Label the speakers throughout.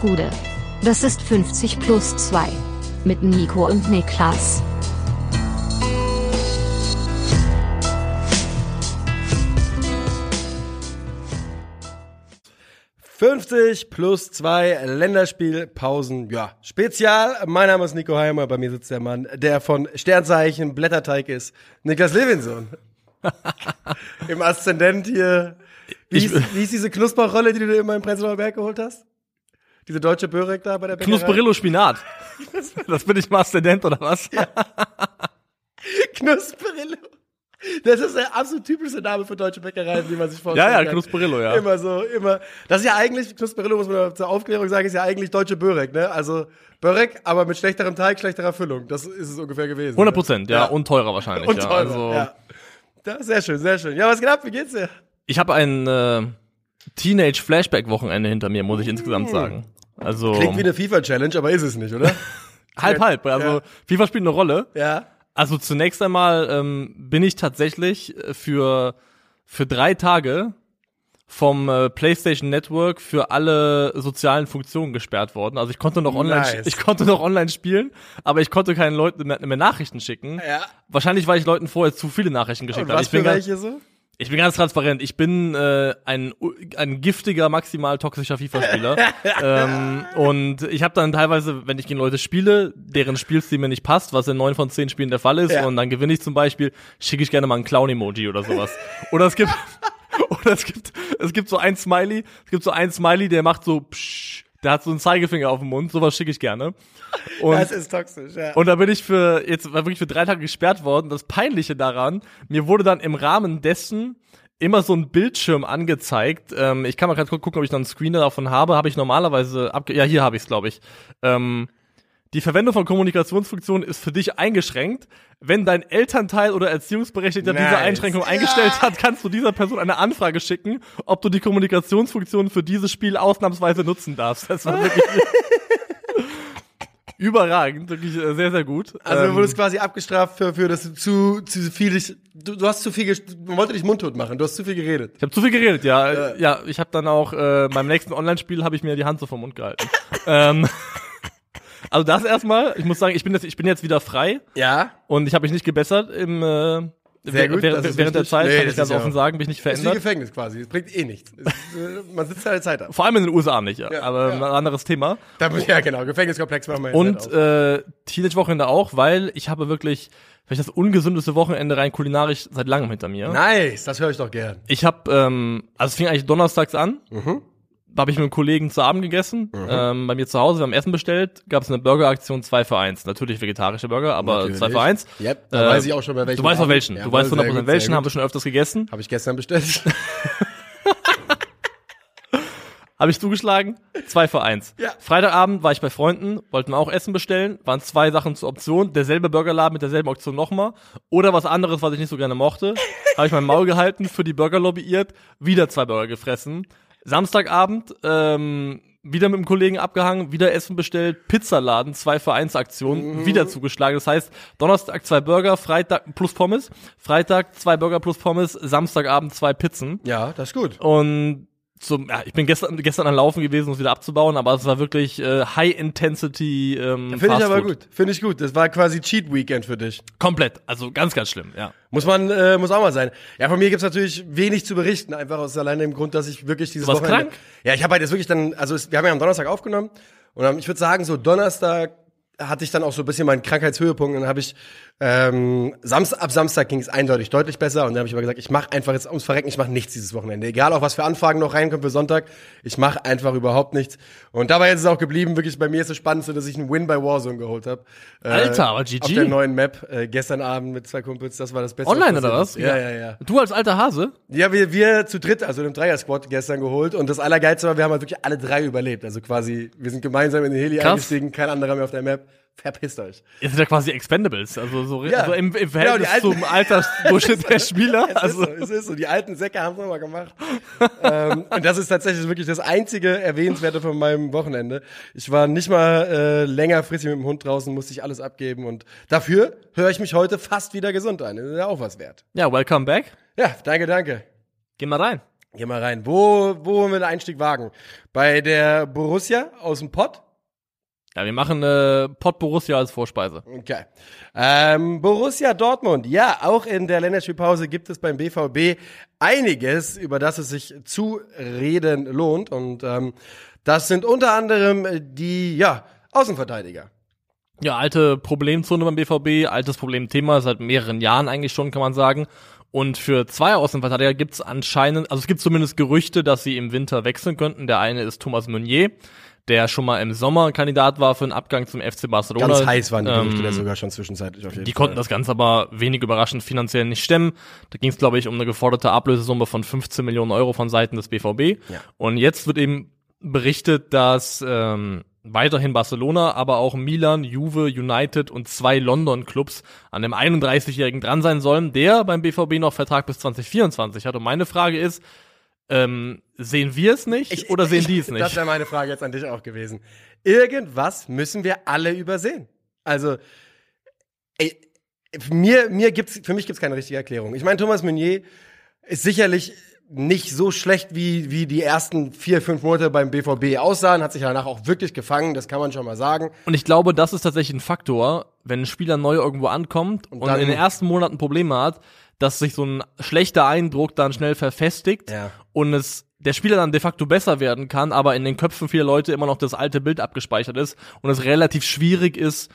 Speaker 1: Gude. Das ist 50 plus 2. Mit Nico und Niklas.
Speaker 2: »50 plus 2 Länderspielpausen, ja, Spezial. Mein Name ist Nico Heimer, bei mir sitzt der Mann, der von Sternzeichen Blätterteig ist, Niklas Levinson. Im Aszendent hier. Wie,
Speaker 3: Ich-
Speaker 2: ist, wie ist diese Knusperrolle, die du dir immer im Prenzlauer Berg geholt hast? Diese deutsche Börek da bei der Bäckerei?
Speaker 3: Knusperillo Spinat. Das bin ich mal Student oder was?
Speaker 2: Knusperillo. Das ist der absolut typische Name für deutsche Bäckereien, wie man sich vorstellt.
Speaker 3: Ja, ja, Knusperillo, ja.
Speaker 2: Immer so, immer. Das ist ja eigentlich, Knusperillo, muss man zur Aufklärung sagen, ist ja eigentlich deutsche Börek, ne? Also Börek, aber mit schlechterem Teig, schlechterer Füllung. Das ist es ungefähr gewesen.
Speaker 3: 100 Prozent, ja,
Speaker 2: Ja.
Speaker 3: und teurer wahrscheinlich.
Speaker 2: Und
Speaker 3: ja.
Speaker 2: teurer,
Speaker 3: Also,
Speaker 2: ja. Das, sehr schön, sehr schön. Ja, was geht ab? Wie geht's dir?
Speaker 3: Ich habe ein äh, Teenage-Flashback-Wochenende hinter mir, muss ich insgesamt sagen. Also.
Speaker 2: Klingt wie eine FIFA-Challenge, aber ist es nicht, oder?
Speaker 3: halb halb. Also
Speaker 2: Ja.
Speaker 3: FIFA spielt eine Rolle.
Speaker 2: ja.
Speaker 3: Also zunächst einmal ähm, bin ich tatsächlich äh, für für drei Tage vom äh, PlayStation Network für alle sozialen Funktionen gesperrt worden. Also ich konnte noch online,
Speaker 2: Nice.
Speaker 3: ich konnte noch online spielen, aber ich konnte keinen Leuten mehr, mehr Nachrichten schicken.
Speaker 2: Ja.
Speaker 3: Wahrscheinlich, weil ich Leuten vorher zu viele Nachrichten geschickt habe.
Speaker 2: was
Speaker 3: Ich
Speaker 2: für welche so?
Speaker 3: Ich bin ganz transparent. Ich bin äh, ein ein giftiger, maximal toxischer FIFA-Spieler. ähm, und ich habe dann teilweise, wenn ich gegen Leute spiele, deren Spielstil mir nicht passt, was in neun von zehn Spielen der Fall ist,
Speaker 2: Ja.
Speaker 3: und dann gewinne ich zum Beispiel, schicke ich gerne mal ein Clown-Emoji oder sowas. oder es gibt oder es gibt es gibt so ein Smiley, es gibt so ein Smiley, der macht so psch, der hat so einen Zeigefinger auf dem Mund, sowas schicke ich gerne. Und
Speaker 2: Das ist toxisch, ja.
Speaker 3: und da bin ich für, jetzt war wirklich für drei Tage gesperrt worden. Das Peinliche daran, mir wurde dann im Rahmen dessen immer so ein Bildschirm angezeigt. Ähm, ich kann mal gerade gucken, ob ich noch einen Screen davon habe. Habe ich normalerweise abge ja, hier habe ich es, glaube ich. Ähm, die Verwendung von Kommunikationsfunktionen ist für dich eingeschränkt. Wenn dein Elternteil oder Erziehungsberechtigter diese
Speaker 2: Nice.
Speaker 3: Einschränkung
Speaker 2: Ja.
Speaker 3: eingestellt hat, kannst du dieser Person eine Anfrage schicken, ob du die Kommunikationsfunktion für dieses Spiel ausnahmsweise nutzen darfst. Das war wirklich überragend, wirklich äh, sehr, sehr gut.
Speaker 2: Also du
Speaker 3: Ähm,
Speaker 2: wurdest quasi abgestraft für, für dass du zu, zu viel dich, du, du hast zu viel, man wollte dich mundtot machen, du hast zu viel geredet.
Speaker 3: Ich habe zu viel geredet, ja. Ja, ja ich habe dann auch äh, beim nächsten Online-Spiel habe ich mir die Hand so vom Mund gehalten. ähm, also das erstmal. Ich muss sagen, ich bin jetzt, ich bin jetzt wieder frei
Speaker 2: Ja.
Speaker 3: und ich habe mich nicht gebessert im äh,
Speaker 2: Sehr gut,
Speaker 3: während, während der. Zeit,
Speaker 2: Nee,
Speaker 3: kann ich ganz
Speaker 2: ja-
Speaker 3: offen sagen, bin ich nicht
Speaker 2: Ist wie
Speaker 3: verändert.
Speaker 2: Gefängnis quasi, es bringt eh nichts. Es, äh, man sitzt halt Zeit ab.
Speaker 3: Vor allem in den USA nicht, ja.
Speaker 2: Ja,
Speaker 3: aber
Speaker 2: ja.
Speaker 3: ein anderes Thema.
Speaker 2: Da, ja genau, Gefängniskomplex machen wir jetzt
Speaker 3: Und
Speaker 2: halt auch.
Speaker 3: äh, Teenage-Wochenende auch, weil ich habe wirklich vielleicht das ungesündeste Wochenende rein kulinarisch seit langem hinter mir.
Speaker 2: Nice, das höre ich doch gern.
Speaker 3: Ich habe, ähm, also es fing eigentlich donnerstags an.
Speaker 2: Mhm.
Speaker 3: Da habe ich mit einem Kollegen zu Abend gegessen. Ähm, bei mir zu Hause, wir haben Essen bestellt. Gab es eine Burgeraktion 2 für 1. Natürlich vegetarische Burger, aber
Speaker 2: Natürlich.
Speaker 3: 2 für 1.
Speaker 2: Yep, da weiß ich auch schon, bei welchen
Speaker 3: Du weißt
Speaker 2: Abend.
Speaker 3: welchen.
Speaker 2: Ja,
Speaker 3: du weißt
Speaker 2: sehr
Speaker 3: 100%
Speaker 2: gut,
Speaker 3: welchen, haben wir schon öfters gegessen.
Speaker 2: Habe ich gestern bestellt.
Speaker 3: Habe ich zugeschlagen. 2 für 1.
Speaker 2: Ja.
Speaker 3: Freitagabend war ich bei Freunden, wollten wir auch Essen bestellen. Waren zwei Sachen zur Option. Derselbe Burgerladen mit derselben Option nochmal. Oder was anderes, was ich nicht so gerne mochte. Habe ich mein Maul gehalten, für die Burger lobbyiert, wieder zwei Burger gefressen. Samstagabend, ähm, wieder mit dem Kollegen abgehangen, wieder Essen bestellt, Pizzaladen, zwei für eins Aktion, wieder zugeschlagen. Das heißt, Donnerstag zwei Burger, Freitag plus Pommes, Freitag zwei Burger plus Pommes, Samstagabend zwei Pizzen.
Speaker 2: ja, das ist gut.
Speaker 3: Und zum, ja, ich bin gestern, gestern an Laufen gewesen, um es wieder abzubauen, aber es war wirklich äh, High Intensity ähm,
Speaker 2: Finde ich aber gut. Finde ich gut. Das war quasi Cheat Weekend für dich.
Speaker 3: Komplett, also ganz, ganz schlimm, ja.
Speaker 2: Muss man, äh, muss auch mal sein. Ja, von mir gibt's natürlich wenig zu berichten, einfach aus allein dem Grund, dass ich wirklich dieses
Speaker 3: Du warst
Speaker 2: Wochenende.
Speaker 3: krank?
Speaker 2: Ja, ich habe halt jetzt wirklich dann, also es, wir haben ja am Donnerstag aufgenommen und am- ich würde sagen, so Donnerstag hatte ich dann auch so ein bisschen meinen Krankheitshöhepunkt und dann habe ich ähm, Samstag, ab Samstag ging es eindeutig deutlich besser und dann habe ich aber gesagt, ich mache einfach jetzt ums Verrecken, ich mache nichts dieses Wochenende. Egal auch was für Anfragen noch reinkommen für Sonntag, ich mache einfach überhaupt nichts. Und dabei ist es auch geblieben, wirklich bei mir ist es spannend, so, dass ich einen Win bei Warzone geholt habe. Äh,
Speaker 3: Alter, aber GG.
Speaker 2: Auf der neuen Map, äh, gestern Abend mit zwei Kumpels, das war das Beste.
Speaker 3: Online oder was?
Speaker 2: Ja, ja, ja.
Speaker 3: Du als alter Hase?
Speaker 2: Ja, wir, wir zu dritt, also im Dreier-Squad gestern geholt und das Allergeilste war, wir haben halt wirklich alle drei überlebt. Also quasi, wir sind gemeinsam in den Heli
Speaker 3: Krass.
Speaker 2: eingestiegen, kein anderer mehr auf der Map. Verpisst euch.
Speaker 3: Ihr seid ja quasi Expendables, also so,
Speaker 2: Ja.
Speaker 3: so im, im
Speaker 2: Genau,
Speaker 3: Verhältnis
Speaker 2: alten-
Speaker 3: zum Altersdurchschnitt der Spieler.
Speaker 2: Es
Speaker 3: Also,
Speaker 2: ist so, es ist so. Die alten Säcke haben es nochmal gemacht. ähm, und das ist tatsächlich wirklich das einzige Erwähnenswerte von meinem Wochenende. Ich war nicht mal äh, längerfristig mit dem Hund draußen, musste ich alles abgeben und dafür höre ich mich heute fast wieder gesund an. Das ist ja auch was wert.
Speaker 3: ja, welcome back.
Speaker 2: Ja, danke, danke.
Speaker 3: Geh mal rein.
Speaker 2: Geh mal rein. Wo, wo wollen wir den Einstieg wagen? Bei der Borussia aus dem Pott?
Speaker 3: Ja, wir machen äh, Pott Borussia als Vorspeise.
Speaker 2: Okay. Ähm, Borussia Dortmund. Ja, auch in der Länderspielpause gibt es beim BVB einiges, über das es sich zu reden lohnt. Und ähm, das sind unter anderem die, ja, Außenverteidiger.
Speaker 3: Ja, alte Problemzone beim BVB, altes Problemthema seit mehreren Jahren eigentlich schon, kann man sagen. Und für zwei Außenverteidiger gibt es anscheinend, also es gibt zumindest Gerüchte, dass sie im Winter wechseln könnten. Der eine ist Thomas Meunier, der schon mal im Sommer Kandidat war für einen Abgang zum FC Barcelona.
Speaker 2: Ganz heiß waren die Gerüchte
Speaker 3: Ähm,
Speaker 2: da sogar schon zwischenzeitlich auf jeden
Speaker 3: Die
Speaker 2: Fall.
Speaker 3: konnten das Ganze aber wenig überraschend finanziell nicht stemmen. Da ging es, glaube ich, um eine geforderte Ablösesumme von 15 Millionen Euro von Seiten des BVB.
Speaker 2: Ja.
Speaker 3: Und jetzt wird eben berichtet, dass ähm, weiterhin Barcelona, aber auch Milan, Juve, United und zwei London-Clubs an dem 31-Jährigen dran sein sollen, der beim BVB noch Vertrag bis 2024 hat. Und meine Frage ist, ähm, sehen wir es nicht oder sehen die es
Speaker 2: Das
Speaker 3: nicht?
Speaker 2: wäre meine Frage jetzt an dich auch gewesen. Irgendwas müssen wir alle übersehen. Also, ey, mir, mir gibt's, für mich gibt's keine richtige Erklärung. Ich meine, Thomas Meunier ist sicherlich nicht so schlecht, wie, wie die ersten vier, fünf Monate beim BVB aussahen, hat sich danach auch wirklich gefangen, das kann man schon mal sagen.
Speaker 3: Und ich glaube, das ist tatsächlich ein Faktor, wenn ein Spieler neu irgendwo ankommt und,
Speaker 2: dann-
Speaker 3: in den ersten Monaten Probleme hat, dass sich so ein schlechter Eindruck dann schnell verfestigt
Speaker 2: Ja.
Speaker 3: und es der Spieler dann de facto besser werden kann, aber in den Köpfen vieler Leute immer noch das alte Bild abgespeichert ist und es relativ schwierig ist,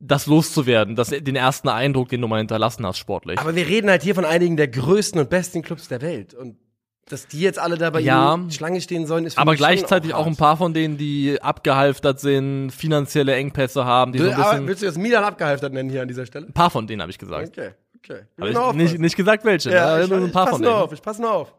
Speaker 3: das loszuwerden, das, den ersten Eindruck, den du mal hinterlassen hast, sportlich.
Speaker 2: Aber wir reden halt hier von einigen der größten und besten Clubs der Welt. Und dass die jetzt alle da bei
Speaker 3: Ja.
Speaker 2: ihnen Schlange stehen sollen, ist für
Speaker 3: aber gleichzeitig auch,
Speaker 2: hart.
Speaker 3: ein paar von denen, die abgehalftert sind, finanzielle Engpässe haben, die so
Speaker 2: Du,
Speaker 3: ein
Speaker 2: aber
Speaker 3: bisschen.
Speaker 2: willst du jetzt Milan abgehalftert nennen hier an dieser Stelle?
Speaker 3: Ein paar von denen habe ich gesagt.
Speaker 2: Okay, okay.
Speaker 3: Habe ich nicht, nicht gesagt welche,
Speaker 2: ja,
Speaker 3: ne?
Speaker 2: ich, ich
Speaker 3: paar
Speaker 2: pass
Speaker 3: von
Speaker 2: nur auf, ich pass nur auf.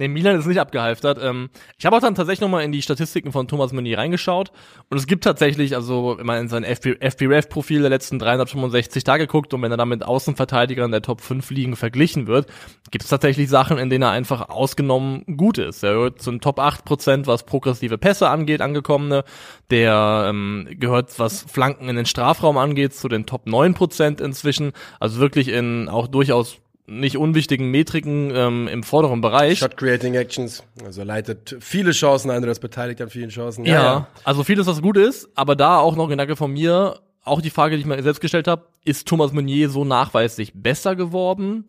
Speaker 3: Nee, Milan ist nicht abgehalftert. Ähm, ich habe auch dann tatsächlich nochmal in die Statistiken von Thomas Meunier reingeschaut. Und es gibt tatsächlich, also wenn man in sein FB FBref-Profil der letzten 365 Tage guckt und wenn er dann mit Außenverteidigern der Top 5 Ligen verglichen wird, gibt es tatsächlich Sachen, in denen er einfach ausgenommen gut ist. Er gehört zu den Top 8%, was progressive Pässe angeht, angekommene. Der ähm, gehört, was Flanken in den Strafraum angeht, zu den Top 9% inzwischen. Also wirklich in auch durchaus nicht unwichtigen Metriken ähm, im vorderen Bereich.
Speaker 2: Shot Creating Actions, also leitet viele Chancen ein, oder ist beteiligt an vielen Chancen.
Speaker 3: Ja, also vieles, was gut ist, aber da auch noch Gedanke von mir, auch die Frage, die ich mir selbst gestellt habe, ist Thomas Meunier so nachweislich besser geworden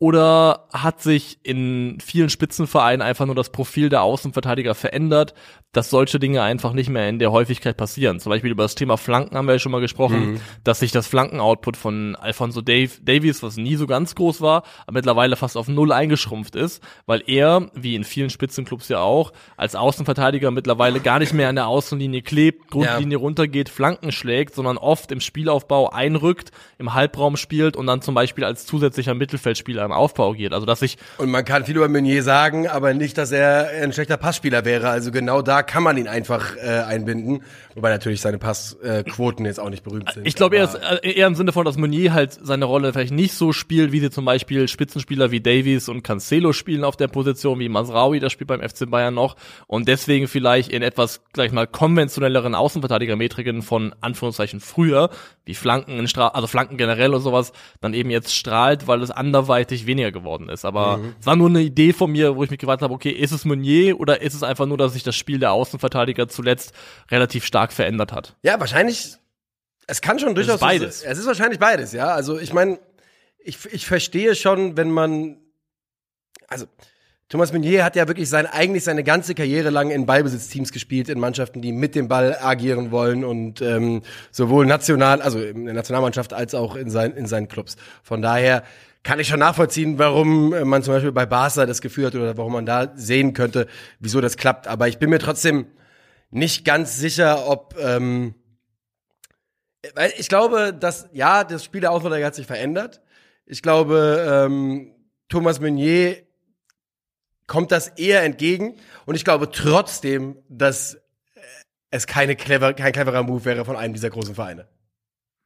Speaker 3: oder hat sich in vielen Spitzenvereinen einfach nur das Profil der Außenverteidiger verändert, dass solche Dinge einfach nicht mehr in der Häufigkeit passieren? Zum Beispiel über das Thema Flanken haben wir ja schon mal gesprochen, dass sich das Flankenoutput von Alfonso Dave, Davies, was nie so ganz groß war, aber mittlerweile fast auf null eingeschrumpft ist, weil er, wie in vielen Spitzenclubs ja auch, als Außenverteidiger mittlerweile gar nicht mehr an der Außenlinie klebt, Grundlinie runtergeht, Flanken schlägt, sondern oft im Spielaufbau einrückt, im Halbraum spielt und dann zum Beispiel als zusätzlicher Mittelfeldspieler im Aufbau agiert. Also dass sich
Speaker 2: Und man kann viel über Meunier sagen, aber nicht, dass er ein schlechter Passspieler wäre. Also genau da kann man ihn einfach äh, einbinden. Wobei natürlich seine Passquoten jetzt auch nicht berühmt sind.
Speaker 3: Ich glaube eher, äh, eher im Sinne von, dass Meunier halt seine Rolle vielleicht nicht so spielt, wie sie zum Beispiel Spitzenspieler wie Davies und Cancelo spielen auf der Position, wie Masraoui, das spielt beim FC Bayern noch. Und deswegen vielleicht in etwas, gleich mal, konventionelleren Außenverteidigermetriken von Anführungszeichen früher, wie Flanken in Stra also Flanken generell und sowas, dann eben jetzt strahlt, weil es anderweitig weniger geworden ist. Aber es war nur eine Idee von mir, wo ich mich gefragt habe, okay, ist es Meunier oder ist es einfach nur, dass sich das Spiel der Außenverteidiger zuletzt relativ stark verändert hat?
Speaker 2: Ja, wahrscheinlich. Es kann schon durchaus.
Speaker 3: ist beides.
Speaker 2: Es ist wahrscheinlich beides, ja. Also ich meine, ich, ich verstehe schon, wenn man. Also, Thomas Meunier hat ja wirklich sein, eigentlich seine ganze Karriere lang in Ballbesitzteams gespielt, in Mannschaften, die mit dem Ball agieren wollen und ähm, sowohl national, also in der Nationalmannschaft als auch in, sein, in seinen Clubs. Von daher kann ich schon nachvollziehen, warum äh, man zum Beispiel bei Barca das Gefühl hat oder warum man da sehen könnte, wieso das klappt. Aber ich bin mir trotzdem nicht ganz sicher, ob ähm, weil ich glaube, dass ja, das Spiel der Außenverteidiger hat sich verändert. Ich glaube, ähm, Thomas Meunier kommt das eher entgegen und ich glaube trotzdem, dass äh, es keine clever, kein cleverer Move wäre von einem dieser großen Vereine.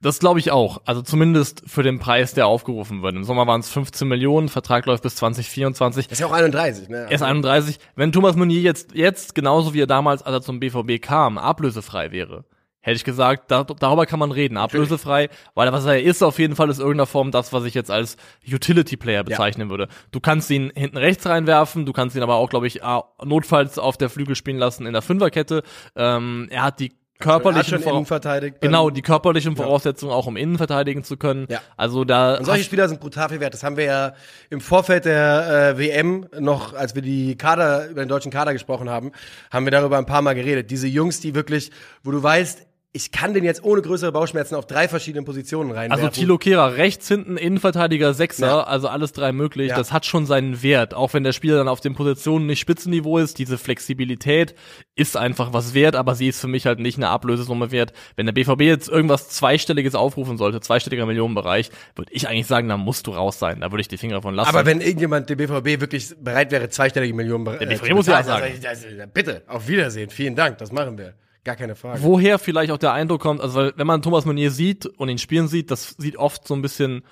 Speaker 3: Das glaube ich auch. Also zumindest für den Preis, der aufgerufen wird. Im Sommer waren es 15 Millionen, Vertrag läuft bis 2024.
Speaker 2: Das ist ja auch 31, ne?
Speaker 3: Er ist 31. Wenn Thomas Meunier jetzt, jetzt genauso wie er damals, als er zum BVB kam, ablösefrei wäre, hätte ich gesagt, da, darüber kann man reden, ablösefrei, weil was er ist auf jeden Fall ist irgendeiner Form das, was ich jetzt als Utility Player bezeichnen würde. Du kannst ihn hinten rechts reinwerfen, du kannst ihn aber auch, glaube ich, notfalls auf der Flügel spielen lassen in der Fünferkette. Ähm, er hat die körperlichen
Speaker 2: schon innen verteidigt.
Speaker 3: Genau, die körperlichen Voraussetzungen auch um innen verteidigen zu können.
Speaker 2: Ja.
Speaker 3: Also da
Speaker 2: Und solche Spieler sind brutal viel wert. Das haben wir ja im Vorfeld der äh, WM noch, als wir die Kader über den deutschen Kader gesprochen haben, haben wir darüber ein paar Mal geredet. Diese Jungs, die wirklich, wo du weißt, ich kann den jetzt ohne größere Bauchschmerzen auf drei verschiedenen Positionen reinwerfen.
Speaker 3: Also Thilo Kehrer rechts hinten, Innenverteidiger, Sechser,
Speaker 2: Ja.
Speaker 3: also alles drei möglich.
Speaker 2: Ja.
Speaker 3: Das hat schon seinen Wert, auch wenn der Spieler dann auf den Positionen nicht Spitzenniveau ist. Diese Flexibilität ist einfach was wert, aber sie ist für mich halt nicht eine Ablösesumme wert. Wenn der BVB jetzt irgendwas zweistelliges aufrufen sollte, zweistelliger Millionenbereich, würde ich eigentlich sagen, da musst du raus sein. Da würde ich die Finger von lassen.
Speaker 2: Aber wenn irgendjemand dem BVB wirklich bereit wäre, zweistellige Millionen äh,
Speaker 3: Der BVB
Speaker 2: zu
Speaker 3: muss ja sagen.
Speaker 2: ich, also, bitte, auf Wiedersehen, vielen Dank, das machen wir. Gar keine Frage.
Speaker 3: woher vielleicht auch der Eindruck kommt, also weil, wenn man Thomas Meunier sieht und ihn spielen sieht, das sieht oft so ein bisschen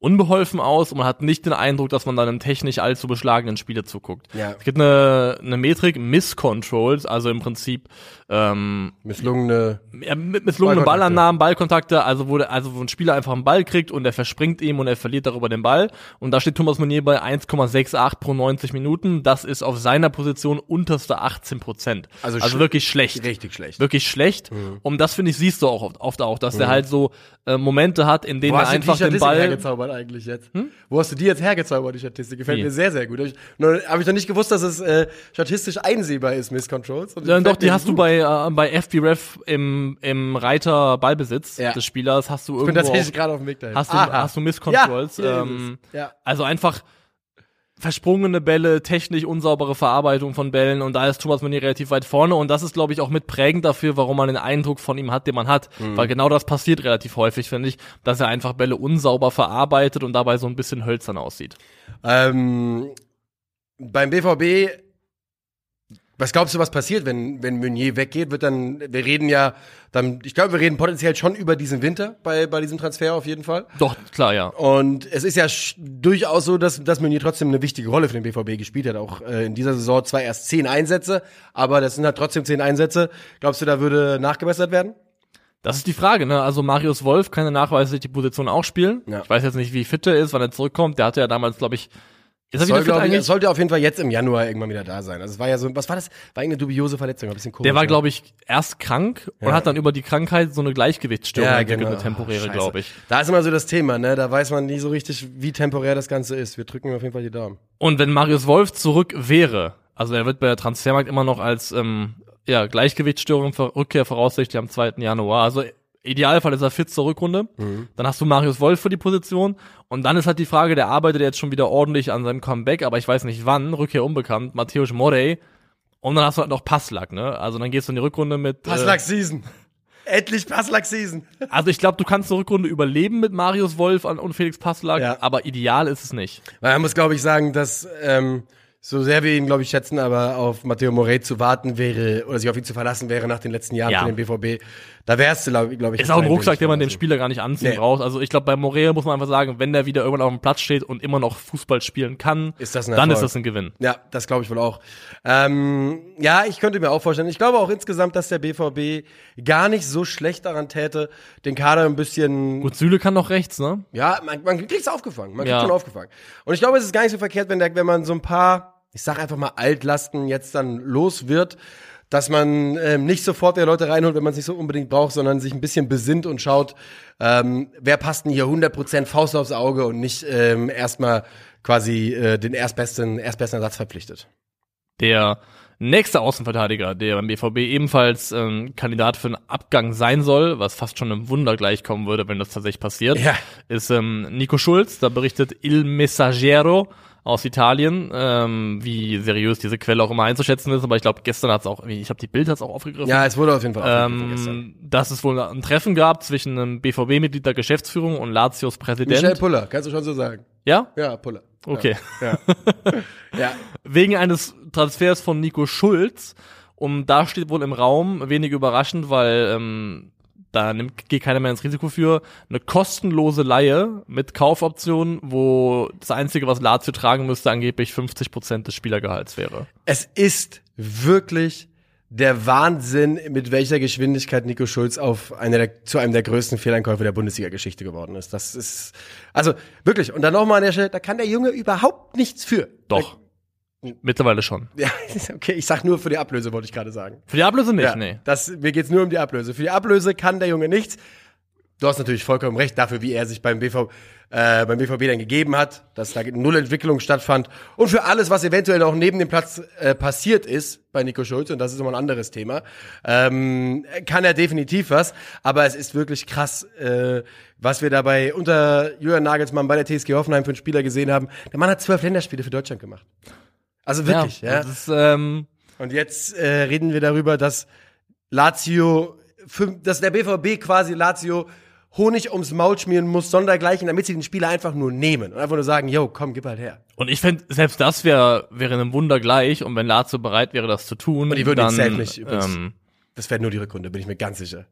Speaker 3: unbeholfen aus und man hat nicht den Eindruck, dass man dann einem technisch allzu beschlagenen Spieler zuguckt.
Speaker 2: Ja.
Speaker 3: Es gibt eine, eine Metrik, Misscontrols, also im Prinzip ähm,
Speaker 2: Misslungene.
Speaker 3: ja, mit misslungene
Speaker 2: Ballkontakte.
Speaker 3: Ballannahmen, Ballkontakte, also wo, der, also wo ein Spieler einfach einen Ball kriegt und er verspringt ihm und er verliert darüber den Ball. Und da steht Thomas Meunier bei 1,68 pro 90 Minuten. Das ist auf seiner Position unterste 18 Prozent.
Speaker 2: Also
Speaker 3: Also, wirklich schlecht
Speaker 2: Richtig schlecht.
Speaker 3: wirklich schlecht.
Speaker 2: Mhm.
Speaker 3: Und das finde ich siehst du auch oft, oft auch, dass der halt so äh, Momente hat, in denen
Speaker 2: Wo
Speaker 3: er
Speaker 2: hast du die
Speaker 3: einfach den
Speaker 2: Statistik
Speaker 3: Ball.
Speaker 2: hergezaubert eigentlich jetzt? Wo hast du die jetzt hergezaubert, die Statistik? Gefällt
Speaker 3: Wie?
Speaker 2: mir sehr, sehr gut. Hab ich, hab ich noch nicht gewusst, dass es äh, statistisch einsehbar ist, Misscontrols. Und
Speaker 3: Ja, doch, die hast du
Speaker 2: super.
Speaker 3: Bei äh, bei FBref im im Reiter Ballbesitz
Speaker 2: Ja.
Speaker 3: des Spielers hast du
Speaker 2: Ich bin
Speaker 3: irgendwo
Speaker 2: tatsächlich gerade auf dem Weg dahin.
Speaker 3: hast du
Speaker 2: Aha.
Speaker 3: hast du Misscontrols.
Speaker 2: Ja,
Speaker 3: ähm.
Speaker 2: Ja.
Speaker 3: Also einfach versprungene Bälle, technisch unsaubere Verarbeitung von Bällen und da ist Thomas Meunier relativ weit vorne und das ist, glaube ich, auch mit prägend dafür, warum man den Eindruck von ihm hat, den man hat.
Speaker 2: Mhm.
Speaker 3: Weil genau das passiert relativ häufig, finde ich, dass er einfach Bälle unsauber verarbeitet und dabei so ein bisschen hölzern aussieht.
Speaker 2: Ähm, beim BVB, was glaubst du, was passiert, wenn, wenn Meunier weggeht? Wird dann, wir reden ja, dann, ich glaube, wir reden potenziell schon über diesen Winter bei, bei diesem Transfer auf jeden Fall.
Speaker 3: Doch, klar, ja.
Speaker 2: Und es ist ja durchaus so, dass, dass Meunier trotzdem eine wichtige Rolle für den BVB gespielt hat. Auch äh, in dieser Saison zwar erst zehn Einsätze, aber das sind halt trotzdem zehn Einsätze. Glaubst du, da würde nachgebessert werden?
Speaker 3: Das ist die Frage, ne? Also Marius Wolf kann ja nachweislich die Position auch spielen.
Speaker 2: Ja.
Speaker 3: Ich weiß jetzt nicht, wie fit er ist, wann er zurückkommt. Der hatte ja damals, glaube ich, wieder
Speaker 2: Soll, glaub ich,
Speaker 3: eigentlich?
Speaker 2: sollte auf jeden Fall jetzt im Januar irgendwann wieder da sein. Also es war ja so, was war das? War irgendeine dubiose Verletzung, ein bisschen komisch.
Speaker 3: Der war, glaube ich, erst krank und
Speaker 2: Ja.
Speaker 3: hat dann über die Krankheit so eine Gleichgewichtsstörung
Speaker 2: Ja, genau.
Speaker 3: eine temporäre, glaube ich.
Speaker 2: Da ist immer so das Thema, ne? Da weiß man nie so richtig, wie temporär das Ganze ist. Wir drücken auf jeden Fall die Daumen.
Speaker 3: Und wenn Marius Wolf zurück wäre, also er wird bei der Transfermarkt immer noch als ähm, ja, Gleichgewichtsstörung für Rückkehr voraussichtlich am 2. Januar. Also Idealfall ist er fit zur Rückrunde. Dann hast du Marius Wolf für die Position. Und dann ist halt die Frage, der arbeitet jetzt schon wieder ordentlich an seinem Comeback, aber ich weiß nicht wann, Rückkehr unbekannt, Matthäus Morey. Und dann hast du halt noch Passlack, ne? Also dann gehst du in die Rückrunde mit.
Speaker 2: Passlack Season. Endlich Passlack Season.
Speaker 3: Äh, also ich glaube, du kannst eine Rückrunde überleben mit Marius Wolf und Felix Passlack,
Speaker 2: Ja.
Speaker 3: aber ideal ist es nicht.
Speaker 2: Weil man muss, glaube ich, sagen, dass ähm, so sehr wir ihn, glaube ich, schätzen, aber auf Matteo Morey zu warten wäre oder sich auf ihn zu verlassen wäre nach den letzten Jahren
Speaker 3: Ja.
Speaker 2: für den BVB, da wärst du, glaube glaub ich,
Speaker 3: Ist auch ein Rucksack, den man dem. Spieler gar nicht anziehen
Speaker 2: Nee.
Speaker 3: braucht. Also ich glaube, bei Morea muss man einfach sagen, wenn der wieder irgendwann auf dem Platz steht und immer noch Fußball spielen kann,
Speaker 2: Ist das ein
Speaker 3: dann ist das ein Gewinn.
Speaker 2: Ja, das glaube ich wohl auch. Ähm, ja, ich könnte mir auch vorstellen. Ich glaube auch insgesamt, dass der BVB gar nicht so schlecht daran täte, den Kader ein bisschen
Speaker 3: Gut, Süle kann noch rechts, ne?
Speaker 2: Ja, man, man kriegt's aufgefangen. Man
Speaker 3: Ja.
Speaker 2: kriegt's schon aufgefangen. Und ich glaube, es ist gar nicht so verkehrt, wenn, der, wenn man so ein paar, ich sag einfach mal, Altlasten jetzt dann los wird, dass man ähm, nicht sofort der Leute reinholt, wenn man es nicht so unbedingt braucht, sondern sich ein bisschen besinnt und schaut, ähm, wer passt denn hier 100% Faust aufs Auge und nicht ähm, erstmal quasi äh, den erstbesten, erstbesten Ersatz verpflichtet.
Speaker 3: Der nächste Außenverteidiger, der beim BVB ebenfalls ähm, Kandidat für einen Abgang sein soll, was fast schon einem Wunder gleichkommen würde, wenn das tatsächlich passiert,
Speaker 2: Ja.
Speaker 3: ist ähm, Nico Schulz. Da berichtet Il Messaggero aus Italien, ähm, wie seriös diese Quelle auch immer einzuschätzen ist, aber ich glaube, gestern hat es auch, ich habe die Bild hat's auch aufgegriffen.
Speaker 2: Ja, es wurde auf jeden Fall aufgegriffen gestern.
Speaker 3: ähm, dass es wohl ein Treffen gab zwischen einem BVB-Mitglied der Geschäftsführung und Latios Präsident.
Speaker 2: Michel Puller, kannst du schon so sagen.
Speaker 3: Ja?
Speaker 2: Ja, Puller.
Speaker 3: Okay.
Speaker 2: Ja. ja.
Speaker 3: Wegen eines Transfers von Nico Schulz. Und da steht wohl im Raum, wenig überraschend, weil ähm, da nimmt, geht keiner mehr ins Risiko für, eine kostenlose Laie mit Kaufoptionen, wo das Einzige, was Lazio tragen müsste, angeblich 50% des Spielergehalts wäre.
Speaker 2: Es ist wirklich der Wahnsinn, mit welcher Geschwindigkeit Nico Schulz auf eine der, zu einem der größten Fehleinkäufe der Bundesliga-Geschichte geworden ist. Das ist, also wirklich. Und dann nochmal an der Stelle, da kann der Junge überhaupt nichts für.
Speaker 3: Doch. Mittlerweile schon.
Speaker 2: Ja, okay, ich sag nur für die Ablöse, wollte ich gerade sagen.
Speaker 3: Für die Ablöse nicht,
Speaker 2: Ja,
Speaker 3: nee.
Speaker 2: das, mir geht's nur um die Ablöse. Für die Ablöse kann der Junge nichts. Du hast natürlich vollkommen recht dafür, wie er sich beim BV, äh, beim BVB dann gegeben hat, dass da null Entwicklung stattfand und für alles, was eventuell auch neben dem Platz äh, passiert ist bei Nico Schulz und das ist immer ein anderes Thema, ähm, kann er definitiv was. Aber es ist wirklich krass, äh, was wir dabei unter Julian Nagelsmann bei der TSG Hoffenheim für einen Spieler gesehen haben. Der Mann hat zwölf Länderspiele für Deutschland gemacht. Also wirklich, ja.
Speaker 3: Das ist, ähm,
Speaker 2: Und jetzt äh, reden wir darüber, dass Lazio, dass der BVB quasi Lazio Honig ums Maul schmieren muss, sondergleichen, damit sie den Spieler einfach nur nehmen und einfach nur sagen, yo, komm, gib halt her.
Speaker 3: und ich fände, selbst das wäre wäre einem Wunder gleich. Und wenn Lazio bereit wäre, das zu tun,
Speaker 2: Und die würden
Speaker 3: dann,
Speaker 2: safe nicht übrigens.
Speaker 3: ähm,
Speaker 2: Das wäre nur die Rückrunde, bin ich mir ganz sicher.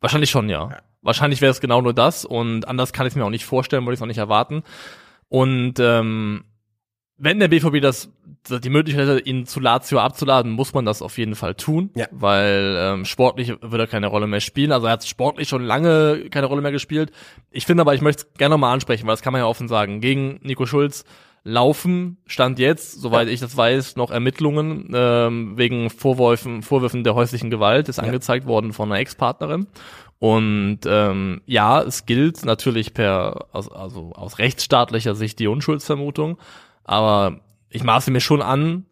Speaker 3: Wahrscheinlich schon, ja. Wahrscheinlich wäre es genau nur das und anders kann ich es mir auch nicht vorstellen, würde ich es auch nicht erwarten. Und ähm, wenn der BVB das die Möglichkeit hätte, ihn zu Lazio abzuladen, muss man das auf jeden Fall tun,
Speaker 2: Ja.
Speaker 3: weil ähm, sportlich wird er keine Rolle mehr spielen. Also er hat sportlich schon lange keine Rolle mehr gespielt. Ich finde aber, ich möchte es gerne nochmal ansprechen, weil das kann man ja offen sagen. Gegen Nico Schulz laufen, stand jetzt, soweit ich das weiß, noch Ermittlungen ähm, wegen Vorwürfen, Vorwürfen der häuslichen Gewalt, ist angezeigt worden von einer Ex-Partnerin. Und ähm, ja, es gilt natürlich per, also aus rechtsstaatlicher Sicht die Unschuldsvermutung, aber ich maße mir schon an,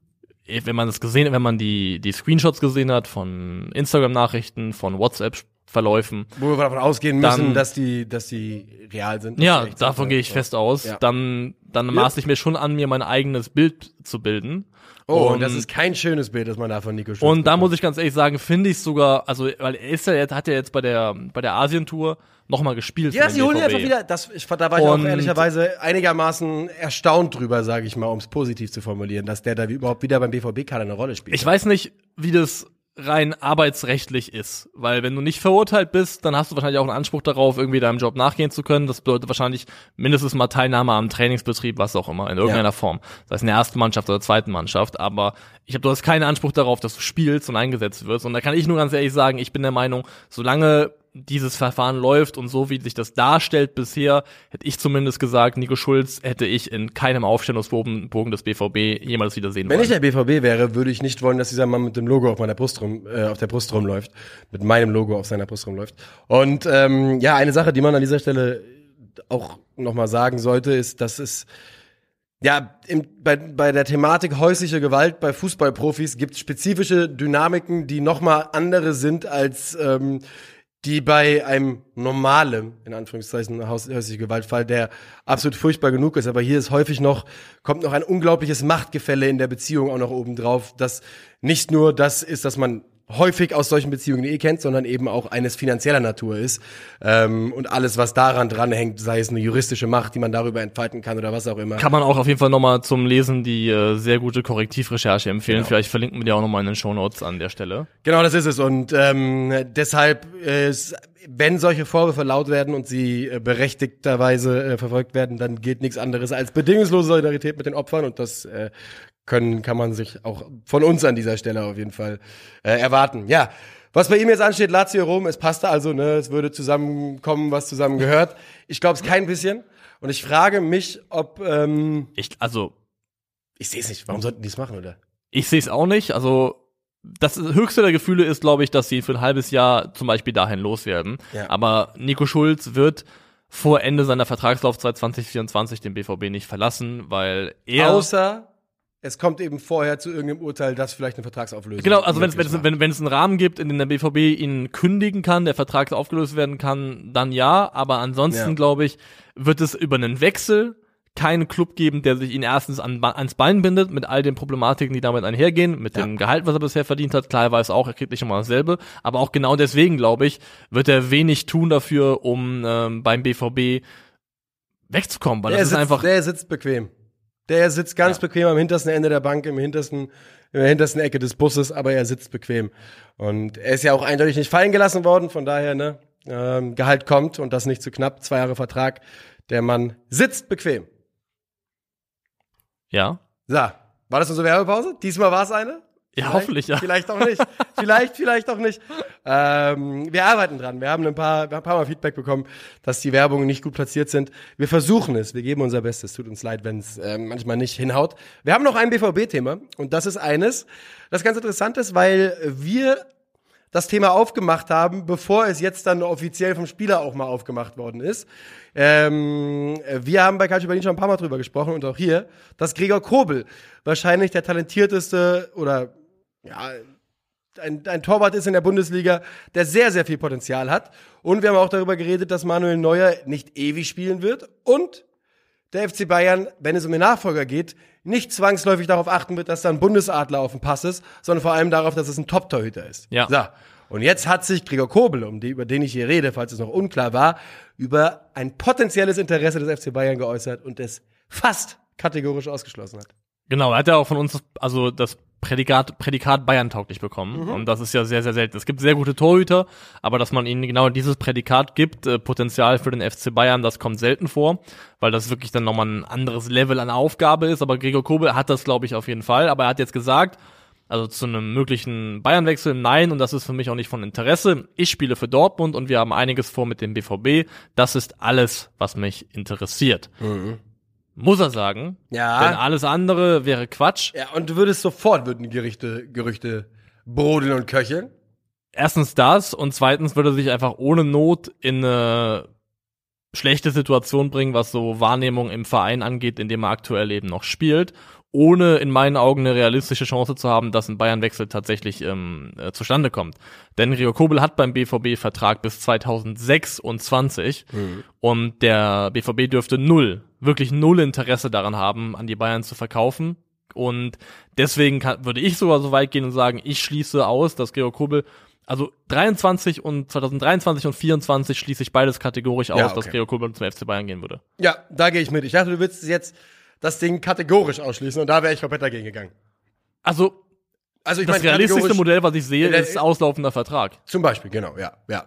Speaker 3: wenn man es gesehen, wenn man die, die Screenshots gesehen hat von Instagram-Nachrichten, von WhatsApp-Verläufen,
Speaker 2: Wo wir davon ausgehen
Speaker 3: Dann-
Speaker 2: müssen, dass die, dass die real sind.
Speaker 3: ja, davon gehe ich
Speaker 2: ja.
Speaker 3: fest aus,
Speaker 2: Ja.
Speaker 3: dann, dann maße ich mir schon an, mir mein eigenes Bild zu bilden.
Speaker 2: Oh, und
Speaker 3: Und-
Speaker 2: das ist kein schönes Bild, das man da von Nico Schulz
Speaker 3: Und da muss ich ganz ehrlich sagen, finde ich sogar, also, weil er ist ja jetzt, hat ja jetzt bei der, bei der Asientour nochmal gespielt.
Speaker 2: Ja, sie holen ihn
Speaker 3: BVB.
Speaker 2: einfach wieder. Das, ich, da war ich auch
Speaker 3: Und-
Speaker 2: ehrlicherweise einigermaßen erstaunt drüber, sage ich mal, um es positiv zu formulieren, dass der da überhaupt wieder beim BVB-Kader eine Rolle spielt.
Speaker 3: Ich weiß nicht, wie das rein arbeitsrechtlich ist, weil wenn du nicht verurteilt bist, dann hast du wahrscheinlich auch einen Anspruch darauf, irgendwie deinem Job nachgehen zu können. Das bedeutet wahrscheinlich mindestens mal Teilnahme am Trainingsbetrieb, was auch immer, in irgendeiner
Speaker 2: Ja.
Speaker 3: Form. Das heißt in der ersten Mannschaft oder zweiten Mannschaft, aber ich habe du hast keinen Anspruch darauf, dass du spielst und eingesetzt wirst. Und da kann ich nur ganz ehrlich sagen, ich bin der Meinung, solange dieses Verfahren läuft und so wie sich das darstellt bisher, hätte ich zumindest gesagt, Nico Schulz hätte ich in keinem Aufstellungsbogen Bogen des BVB jemals wieder sehen
Speaker 2: Wenn
Speaker 3: wollen.
Speaker 2: ich der BVB wäre, würde ich nicht wollen, dass dieser Mann mit dem Logo auf meiner Brust rum, äh, auf der Brust rumläuft, mit meinem Logo auf seiner Brust rumläuft. Und ähm, ja, eine Sache, die man an dieser Stelle auch nochmal sagen sollte, ist, dass es ja, im, bei, bei der Thematik häusliche Gewalt bei Fußballprofis gibt es spezifische Dynamiken, die nochmal andere sind als ähm, die bei einem normalen, in Anführungszeichen, häusliche Gewaltfall, der absolut furchtbar genug ist. Aber hier ist häufig noch, kommt noch ein unglaubliches Machtgefälle in der Beziehung auch noch oben drauf, das nicht nur das ist, dass man häufig aus solchen Beziehungen eh kennt, sondern eben auch eines finanzieller Natur ist. Ähm, und alles, was daran dranhängt, sei es eine juristische Macht, die man darüber entfalten kann oder was auch immer.
Speaker 3: Kann man auch auf jeden Fall nochmal zum Lesen die äh, sehr gute Korrektivrecherche empfehlen.
Speaker 2: Genau.
Speaker 3: Vielleicht verlinken wir die auch nochmal in den Shownotes an der Stelle.
Speaker 2: Genau, das ist es. Und ähm, deshalb, äh, es- wenn solche Vorwürfe laut werden und sie äh, berechtigterweise äh, verfolgt werden, dann gilt nichts anderes als bedingungslose Solidarität mit den Opfern. Und das äh, können, kann man sich auch von uns an dieser Stelle auf jeden Fall äh, erwarten. Ja. Was bei ihm jetzt ansteht, Lazio Rom, es passte also, ne, es würde zusammenkommen, was zusammengehört. Ich glaube es kein bisschen. Und ich frage mich, ob ähm,
Speaker 3: Ich, also,
Speaker 2: ich sehe es nicht. Warum sollten die es machen, oder?
Speaker 3: ich sehe es auch nicht. Also, das höchste der Gefühle ist, glaube ich, dass sie für ein halbes Jahr zum Beispiel dahin loswerden.
Speaker 2: Ja.
Speaker 3: Aber Nico Schulz wird vor Ende seiner Vertragslaufzeit 2024 den BVB nicht verlassen, weil er
Speaker 2: Außer es kommt eben vorher zu irgendeinem Urteil, das vielleicht eine Vertragsauflösung
Speaker 3: Genau, also wenn es
Speaker 2: möglich
Speaker 3: wenn,
Speaker 2: macht.
Speaker 3: wenn, es einen Rahmen gibt, in dem der BVB ihn kündigen kann, der Vertrag aufgelöst werden kann, dann ja. Aber ansonsten,
Speaker 2: Ja.
Speaker 3: glaube ich, wird es über einen Wechsel keinen Club geben, der sich ihn erstens an, ans Bein bindet, mit all den Problematiken, die damit einhergehen, mit
Speaker 2: Ja.
Speaker 3: dem Gehalt, was er bisher verdient hat. Klar, er weiß auch, er kriegt nicht immer dasselbe. Aber auch genau deswegen, glaube ich, wird er wenig tun dafür, um ähm, beim BVB wegzukommen. Weil
Speaker 2: der
Speaker 3: das ist
Speaker 2: sitzt,
Speaker 3: einfach
Speaker 2: der sitzt bequem. Der sitzt ganz
Speaker 3: Ja.
Speaker 2: bequem am hintersten Ende der Bank, im hintersten, in der hintersten Ecke des Busses, aber er sitzt bequem. Und er ist ja auch eindeutig nicht fallen gelassen worden, von daher, ne, ähm, Gehalt kommt und das nicht zu knapp, zwei Jahre Vertrag. Der Mann sitzt bequem.
Speaker 3: ja.
Speaker 2: So, war das unsere Werbepause? Diesmal war es eine?
Speaker 3: Ja,
Speaker 2: Vielleicht,
Speaker 3: hoffentlich, ja.
Speaker 2: Vielleicht auch nicht. vielleicht, vielleicht auch nicht. Ähm, wir arbeiten dran. Wir haben ein paar, wir haben ein paar Mal Feedback bekommen, dass die Werbungen nicht gut platziert sind. Wir versuchen es. Wir geben unser Bestes. Tut uns leid, wenn es äh, manchmal nicht hinhaut. Wir haben noch ein BVB-Thema und das ist eines, das ganz interessant ist, weil wir das Thema aufgemacht haben, bevor es jetzt dann offiziell vom Spieler auch mal aufgemacht worden ist. Ähm, wir haben bei Calcio Berlin schon ein paar Mal drüber gesprochen und auch hier, dass Gregor Kobel wahrscheinlich der talentierteste oder ja, ein, ein Torwart ist in der Bundesliga, der sehr, sehr viel Potenzial hat. Und wir haben auch darüber geredet, dass Manuel Neuer nicht ewig spielen wird und der FC Bayern, wenn es um den Nachfolger geht, nicht zwangsläufig darauf achten wird, dass da ein Bundesadler auf dem Pass ist, sondern vor allem darauf, dass es ein Top-Torhüter ist.
Speaker 3: Ja.
Speaker 2: So. Und jetzt hat sich Gregor Kobel, um die, über den ich hier rede, falls es noch unklar war, über ein potenzielles Interesse des FC Bayern geäußert und es fast kategorisch ausgeschlossen hat.
Speaker 3: Genau, er hat ja auch von uns also das Prädikat, Prädikat Bayern tauglich bekommen. Und das ist ja sehr, sehr selten. Es gibt sehr gute Torhüter, aber dass man ihnen genau dieses Prädikat gibt, äh, Potenzial für den FC Bayern, das kommt selten vor, weil das wirklich dann nochmal ein anderes Level an Aufgabe ist. Aber Gregor Kobel hat das, glaube ich, auf jeden Fall. Aber er hat jetzt gesagt, also zu einem möglichen Bayernwechsel, nein, und das ist für mich auch nicht von Interesse. Ich spiele für Dortmund und wir haben einiges vor mit dem BVB. Das ist alles, was mich interessiert. Muss er sagen.
Speaker 2: Ja.
Speaker 3: Denn alles andere wäre Quatsch.
Speaker 2: Ja, und du würdest sofort, würden Gerichte, Gerüchte brodeln und köcheln.
Speaker 3: Erstens das und zweitens würde er sich einfach ohne Not in eine schlechte Situation bringen, was so Wahrnehmung im Verein angeht, in dem er aktuell eben noch spielt, ohne in meinen Augen eine realistische Chance zu haben, dass ein Bayernwechsel tatsächlich ähm, äh, zustande kommt. Denn Rio Kobel hat beim BVB Vertrag bis 2026 und der BVB dürfte null, wirklich null Interesse daran haben, an die Bayern zu verkaufen. Und deswegen kann, würde ich sogar so weit gehen und sagen, ich schließe aus, dass Gregor Kobel, also 23 und 2023 und 24 schließe ich beides kategorisch aus,
Speaker 2: Ja,
Speaker 3: dass
Speaker 2: okay.
Speaker 3: Gregor Kobel zum FC Bayern gehen würde.
Speaker 2: Ja, da gehe ich mit. Ich dachte, du willst jetzt das Ding kategorisch ausschließen und da wäre ich komplett dagegen gegangen.
Speaker 3: Also
Speaker 2: Also ich
Speaker 3: das
Speaker 2: meine,
Speaker 3: realistischste Modell, was ich sehe, ist auslaufender Vertrag.
Speaker 2: Zum Beispiel, genau, ja, ja.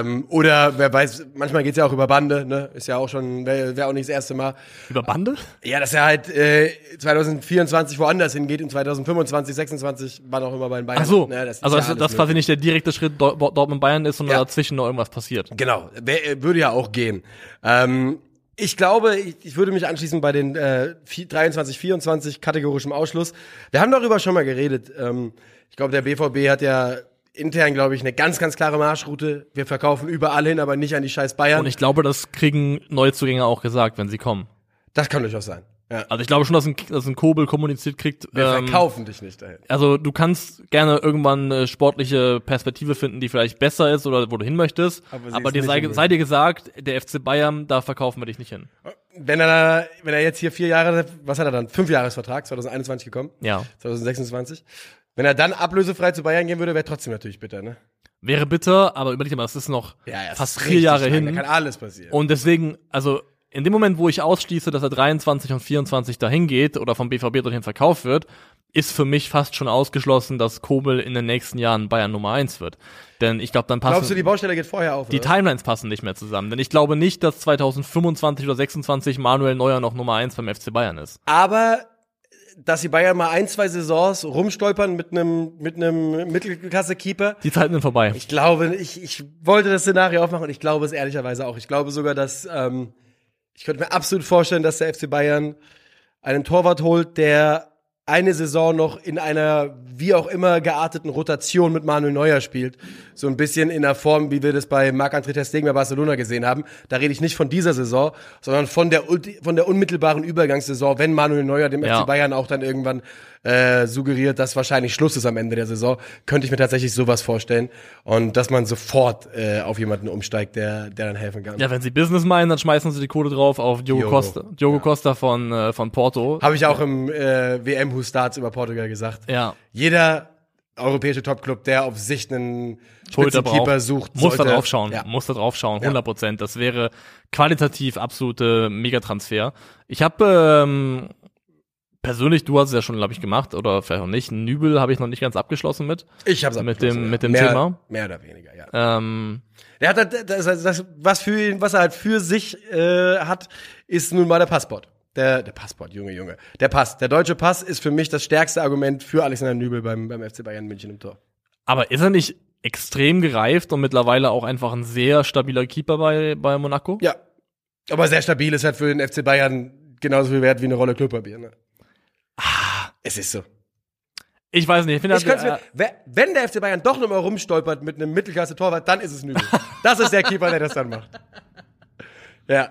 Speaker 2: Ähm, oder wer weiß, manchmal geht's ja auch über Bande, ne? Ist ja auch schon, wäre wär auch nicht das erste Mal.
Speaker 3: Über Bande?
Speaker 2: Ja, dass er halt äh, 2024 woanders hingeht und 2025, 26, wann auch immer bei den Bayern.
Speaker 3: Ach so,
Speaker 2: Ne, das ist
Speaker 3: also
Speaker 2: ja
Speaker 3: das quasi nicht der direkte Schritt Dor- Dortmund Bayern ist, sondern
Speaker 2: Ja.
Speaker 3: dazwischen noch irgendwas passiert.
Speaker 2: Genau, wär, äh, würde ja auch gehen. Ähm, ich glaube, ich, ich würde mich anschließen bei den äh, vi- 23, 24 kategorischem Ausschluss. Wir haben darüber schon mal geredet. Ähm, ich glaube, der BVB hat ja intern, glaube ich, eine ganz, ganz klare Marschroute. Wir verkaufen überall hin, aber nicht an die scheiß Bayern.
Speaker 3: Und ich glaube, das kriegen Neuzugänge auch gesagt, wenn sie kommen.
Speaker 2: das kann durchaus sein. Ja.
Speaker 3: Also ich glaube schon, dass ein, dass ein Kobel kommuniziert kriegt.
Speaker 2: Wir
Speaker 3: ähm,
Speaker 2: verkaufen dich nicht dahin.
Speaker 3: Also du kannst gerne irgendwann eine sportliche Perspektive finden, die vielleicht besser ist oder wo du hin möchtest.
Speaker 2: Aber
Speaker 3: Aber, dir sei, sei dir gesagt, der FC Bayern, da verkaufen wir dich nicht hin.
Speaker 2: Wenn er, wenn er jetzt hier vier Jahre, was hat er dann? Fünf Jahresvertrag, 2021 gekommen,
Speaker 3: Ja.
Speaker 2: 2026. Wenn er dann ablösefrei zu Bayern gehen würde, wäre trotzdem natürlich bitter, ne?
Speaker 3: Wäre bitter, aber überleg dir mal, das ist noch
Speaker 2: es
Speaker 3: fast
Speaker 2: ist
Speaker 3: vier Jahre
Speaker 2: lang,
Speaker 3: hin.
Speaker 2: Da kann alles passieren.
Speaker 3: Und deswegen, also in dem Moment, wo ich ausschließe, dass er 23 und 24 dahin geht oder vom BVB dorthin verkauft wird, ist für mich fast schon ausgeschlossen, dass Kobel in den nächsten Jahren Bayern Nummer eins wird. Denn ich glaube, dann passen
Speaker 2: Glaubst du, die Baustelle geht vorher auf?
Speaker 3: die
Speaker 2: oder?
Speaker 3: Timelines passen nicht mehr zusammen. Denn ich glaube nicht, dass 2025 oder 26 Manuel Neuer noch Nummer eins beim FC Bayern ist.
Speaker 2: Aber dass die Bayern mal ein, zwei Saisons rumstolpern mit einem mit einem Mittelklasse-Keeper.
Speaker 3: Die Zeiten sind vorbei.
Speaker 2: Ich glaube, ich, ich wollte das Szenario aufmachen und ich glaube es ehrlicherweise auch. Ich glaube sogar, dass ähm, ich könnte mir absolut vorstellen, dass der FC Bayern einen Torwart holt, der eine Saison noch in einer wie auch immer gearteten Rotation mit Manuel Neuer spielt. So ein bisschen in der Form, wie wir das bei Marc-André Ter Stegen bei Barcelona gesehen haben. Da rede ich nicht von dieser Saison, sondern von der, von der unmittelbaren Übergangssaison, wenn Manuel Neuer dem
Speaker 3: Ja.
Speaker 2: FC Bayern auch dann irgendwann äh, suggeriert, dass wahrscheinlich Schluss ist am Ende der Saison, könnte ich mir tatsächlich sowas vorstellen. Und dass man sofort äh, auf jemanden umsteigt, der, der dann helfen kann.
Speaker 3: Ja, wenn sie Business meinen, dann schmeißen sie die Kohle drauf auf Diogo,
Speaker 2: Diogo.
Speaker 3: Costa. Diogo Costa von, äh, von Porto.
Speaker 2: Habe ich auch im äh, WM Who Starts über Portugal gesagt.
Speaker 3: Ja.
Speaker 2: Jeder europäische Topclub, der auf sich einen Spitzenkeeper sucht,
Speaker 3: muss da
Speaker 2: sollte,
Speaker 3: drauf schauen,
Speaker 2: Ja.
Speaker 3: muss da drauf schauen,
Speaker 2: Ja.
Speaker 3: 100 Prozent. Das wäre qualitativ absolute Megatransfer. Ich habe ähm, persönlich, du hast es ja schon, glaube ich, gemacht oder vielleicht auch nicht. Nübel habe ich noch nicht ganz abgeschlossen mit.
Speaker 2: Ich hab's
Speaker 3: Mit dem-
Speaker 2: ja.
Speaker 3: mit dem
Speaker 2: mehr,
Speaker 3: Thema?
Speaker 2: Mehr oder weniger, ja.
Speaker 3: Ähm,
Speaker 2: Der hat halt, das, das, das, was für ihn, was er halt für sich äh, hat, ist nun mal der Passport. Der, der Passport, Junge, Junge. Der Pass. Der deutsche Pass ist für mich das stärkste Argument für Alexander Nübel beim, beim FC Bayern München im Tor.
Speaker 3: Aber ist er nicht extrem gereift und mittlerweile auch einfach ein sehr stabiler Keeper bei, bei Monaco?
Speaker 2: Ja. Aber sehr stabil ist halt für den FC Bayern genauso viel wert wie eine Rolle Klopapier, ne? Ah, es ist so.
Speaker 3: Ich weiß nicht. Ich finde,
Speaker 2: Ich könnte mir, wenn der FC Bayern doch nochmal rumstolpert mit einem Mittelklasse-Torwart, dann ist es Nübel. Das ist der Keeper, der das dann macht. Ja.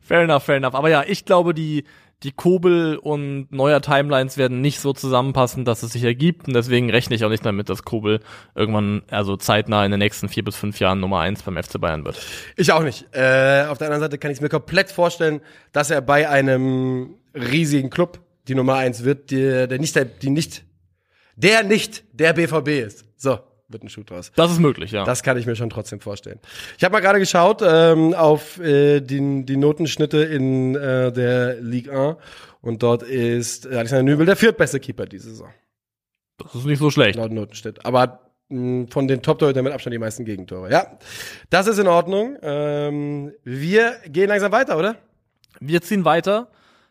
Speaker 3: Fair enough, fair enough. Aber ja, ich glaube, die, die Kobel und neuer Timelines werden nicht so zusammenpassen, dass es sich ergibt. Und deswegen rechne ich auch nicht damit, dass Kobel irgendwann, also zeitnah in den nächsten vier bis fünf Jahren Nummer eins beim FC Bayern wird.
Speaker 2: Ich auch nicht. Äh, auf der anderen Seite kann ich mir komplett vorstellen, dass er bei einem riesigen Club die Nummer eins wird, der, der nicht der, die nicht, der nicht der BVB ist. So, wird ein Shoot draus.
Speaker 3: Das ist möglich, ja.
Speaker 2: Das kann ich mir schon trotzdem vorstellen. Ich habe mal gerade geschaut ähm, auf äh, die, die Notenschnitte in äh, der Ligue 1 und dort ist Alexander Nübel der viertbeste Keeper diese Saison,
Speaker 3: das ist nicht so schlecht.
Speaker 2: laut Notenschnitt. Aber mh, von den Top-Torhütern mit Abstand die meisten Gegentore. Ja, das ist in Ordnung. Ähm, wir gehen langsam weiter, oder?
Speaker 3: Wir ziehen weiter.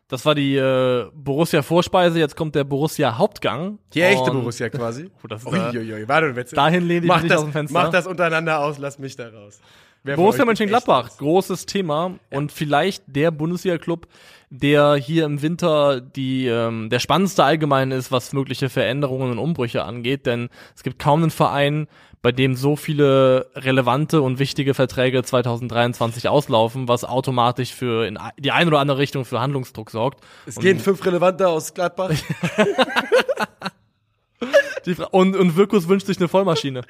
Speaker 3: Das war die äh, Borussia-Vorspeise, jetzt kommt der Borussia-Hauptgang.
Speaker 2: Die echte Borussia quasi.
Speaker 3: Oh, das ist
Speaker 2: Uiuiui, warte, Witz.
Speaker 3: Dahin lehne ich
Speaker 2: mach
Speaker 3: mich
Speaker 2: das,
Speaker 3: aus dem Fenster.
Speaker 2: Mach das untereinander aus, lass mich da raus.
Speaker 3: Borussia Mönchengladbach, großes Thema und vielleicht der Bundesliga-Club, der hier im Winter die ähm, der spannendste allgemein ist, was mögliche Veränderungen und Umbrüche angeht, denn es gibt kaum einen Verein, bei dem so viele relevante und wichtige Verträge 2023 auslaufen, was automatisch für in die eine oder andere Richtung für Handlungsdruck sorgt.
Speaker 2: Es gehen fünf Relevante aus Gladbach.
Speaker 3: Und, und Wirkus wünscht sich eine Vollmaschine.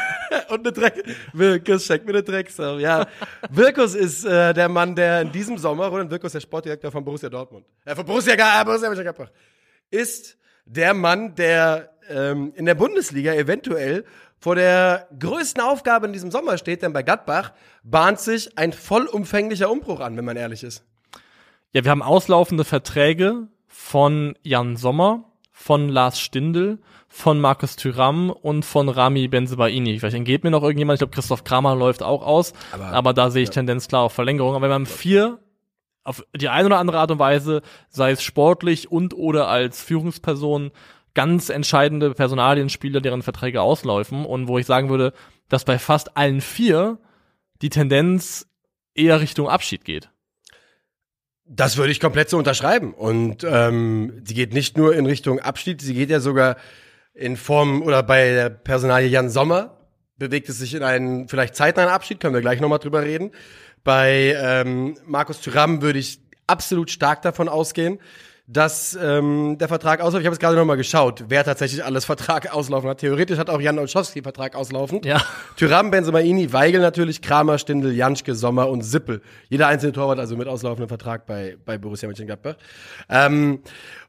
Speaker 2: Und eine Dreck. Wirkus, schenk mir eine Drecksau. Ja. Wirkus ist äh, der Mann, der in diesem Sommer, Roland Wirkus, der Sportdirektor von Borussia Dortmund, äh, von Borussia, Ga- äh, Borussia Mönchengladbach, ist der Mann, der ähm, in der Bundesliga eventuell vor der größten Aufgabe in diesem Sommer steht, denn bei Gladbach bahnt sich ein vollumfänglicher Umbruch an, wenn man ehrlich ist.
Speaker 3: Ja, wir haben auslaufende Verträge von Jan Sommer, von Lars Stindl, von Markus Thüram und von Rami Benzebaini. Vielleicht entgeht mir noch irgendjemand. Ich glaube, Christoph Kramer läuft auch aus. Aber,
Speaker 2: Aber-
Speaker 3: da sehe ich Tendenz klar auf Verlängerung. Aber wir haben vier auf die eine oder andere Art und Weise, sei es sportlich und oder als Führungsperson, ganz entscheidende Personalienspieler, deren Verträge auslaufen. Und wo ich sagen würde, dass bei fast allen vier die Tendenz eher Richtung Abschied geht.
Speaker 2: Das würde ich komplett so unterschreiben. Und ähm, sie geht nicht nur in Richtung Abschied, sie geht ja sogar in Form oder bei der Personalie Jan Sommer bewegt es sich in einen vielleicht zeitnahen Abschied, können wir gleich nochmal drüber reden. Bei ähm, Markus Thüram würde ich absolut stark davon ausgehen, dass ähm, der Vertrag ausläuft. Ich habe jetzt gerade nochmal geschaut, wer tatsächlich alles Vertrag auslaufen hat. Theoretisch hat auch Jan Olszowski Vertrag auslaufen.
Speaker 3: Ja.
Speaker 2: Tyram, Benzemaini, Weigel natürlich, Kramer, Stindl, Janschke, Sommer und Sippel. Jeder einzelne Torwart also mit auslaufendem Vertrag bei, bei Borussia Mönchengladbach. Ähm,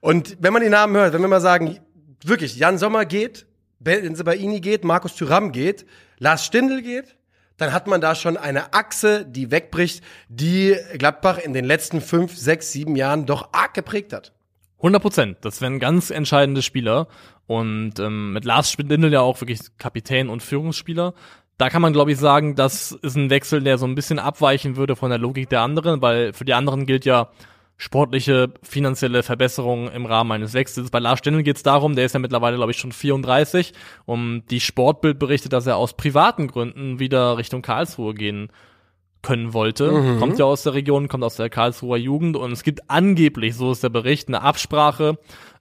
Speaker 2: und wenn man die Namen hört, wenn wir mal sagen, wirklich, Jan Sommer geht, Benzemaini geht, Markus Tyram geht, Lars Stindl geht, dann hat man da schon eine Achse, die wegbricht, die Gladbach in den letzten fünf, sechs, sieben Jahren doch arg geprägt hat.
Speaker 3: 100 Prozent. Das wären ganz entscheidende Spieler. Und ähm, mit Lars Spindel ja auch wirklich Kapitän und Führungsspieler. Da kann man, glaube ich, sagen, das ist ein Wechsel, der so ein bisschen abweichen würde von der Logik der anderen, weil für die anderen gilt ja sportliche, finanzielle Verbesserung im Rahmen eines Wechsels. Bei Lars Stindl geht es darum, der ist ja mittlerweile, glaube ich, schon 34. Um die Sportbild berichtet, dass er aus privaten Gründen wieder Richtung Karlsruhe gehen können wollte. Kommt ja aus der Region, kommt aus der Karlsruher Jugend und es gibt angeblich, so ist der Bericht, eine Absprache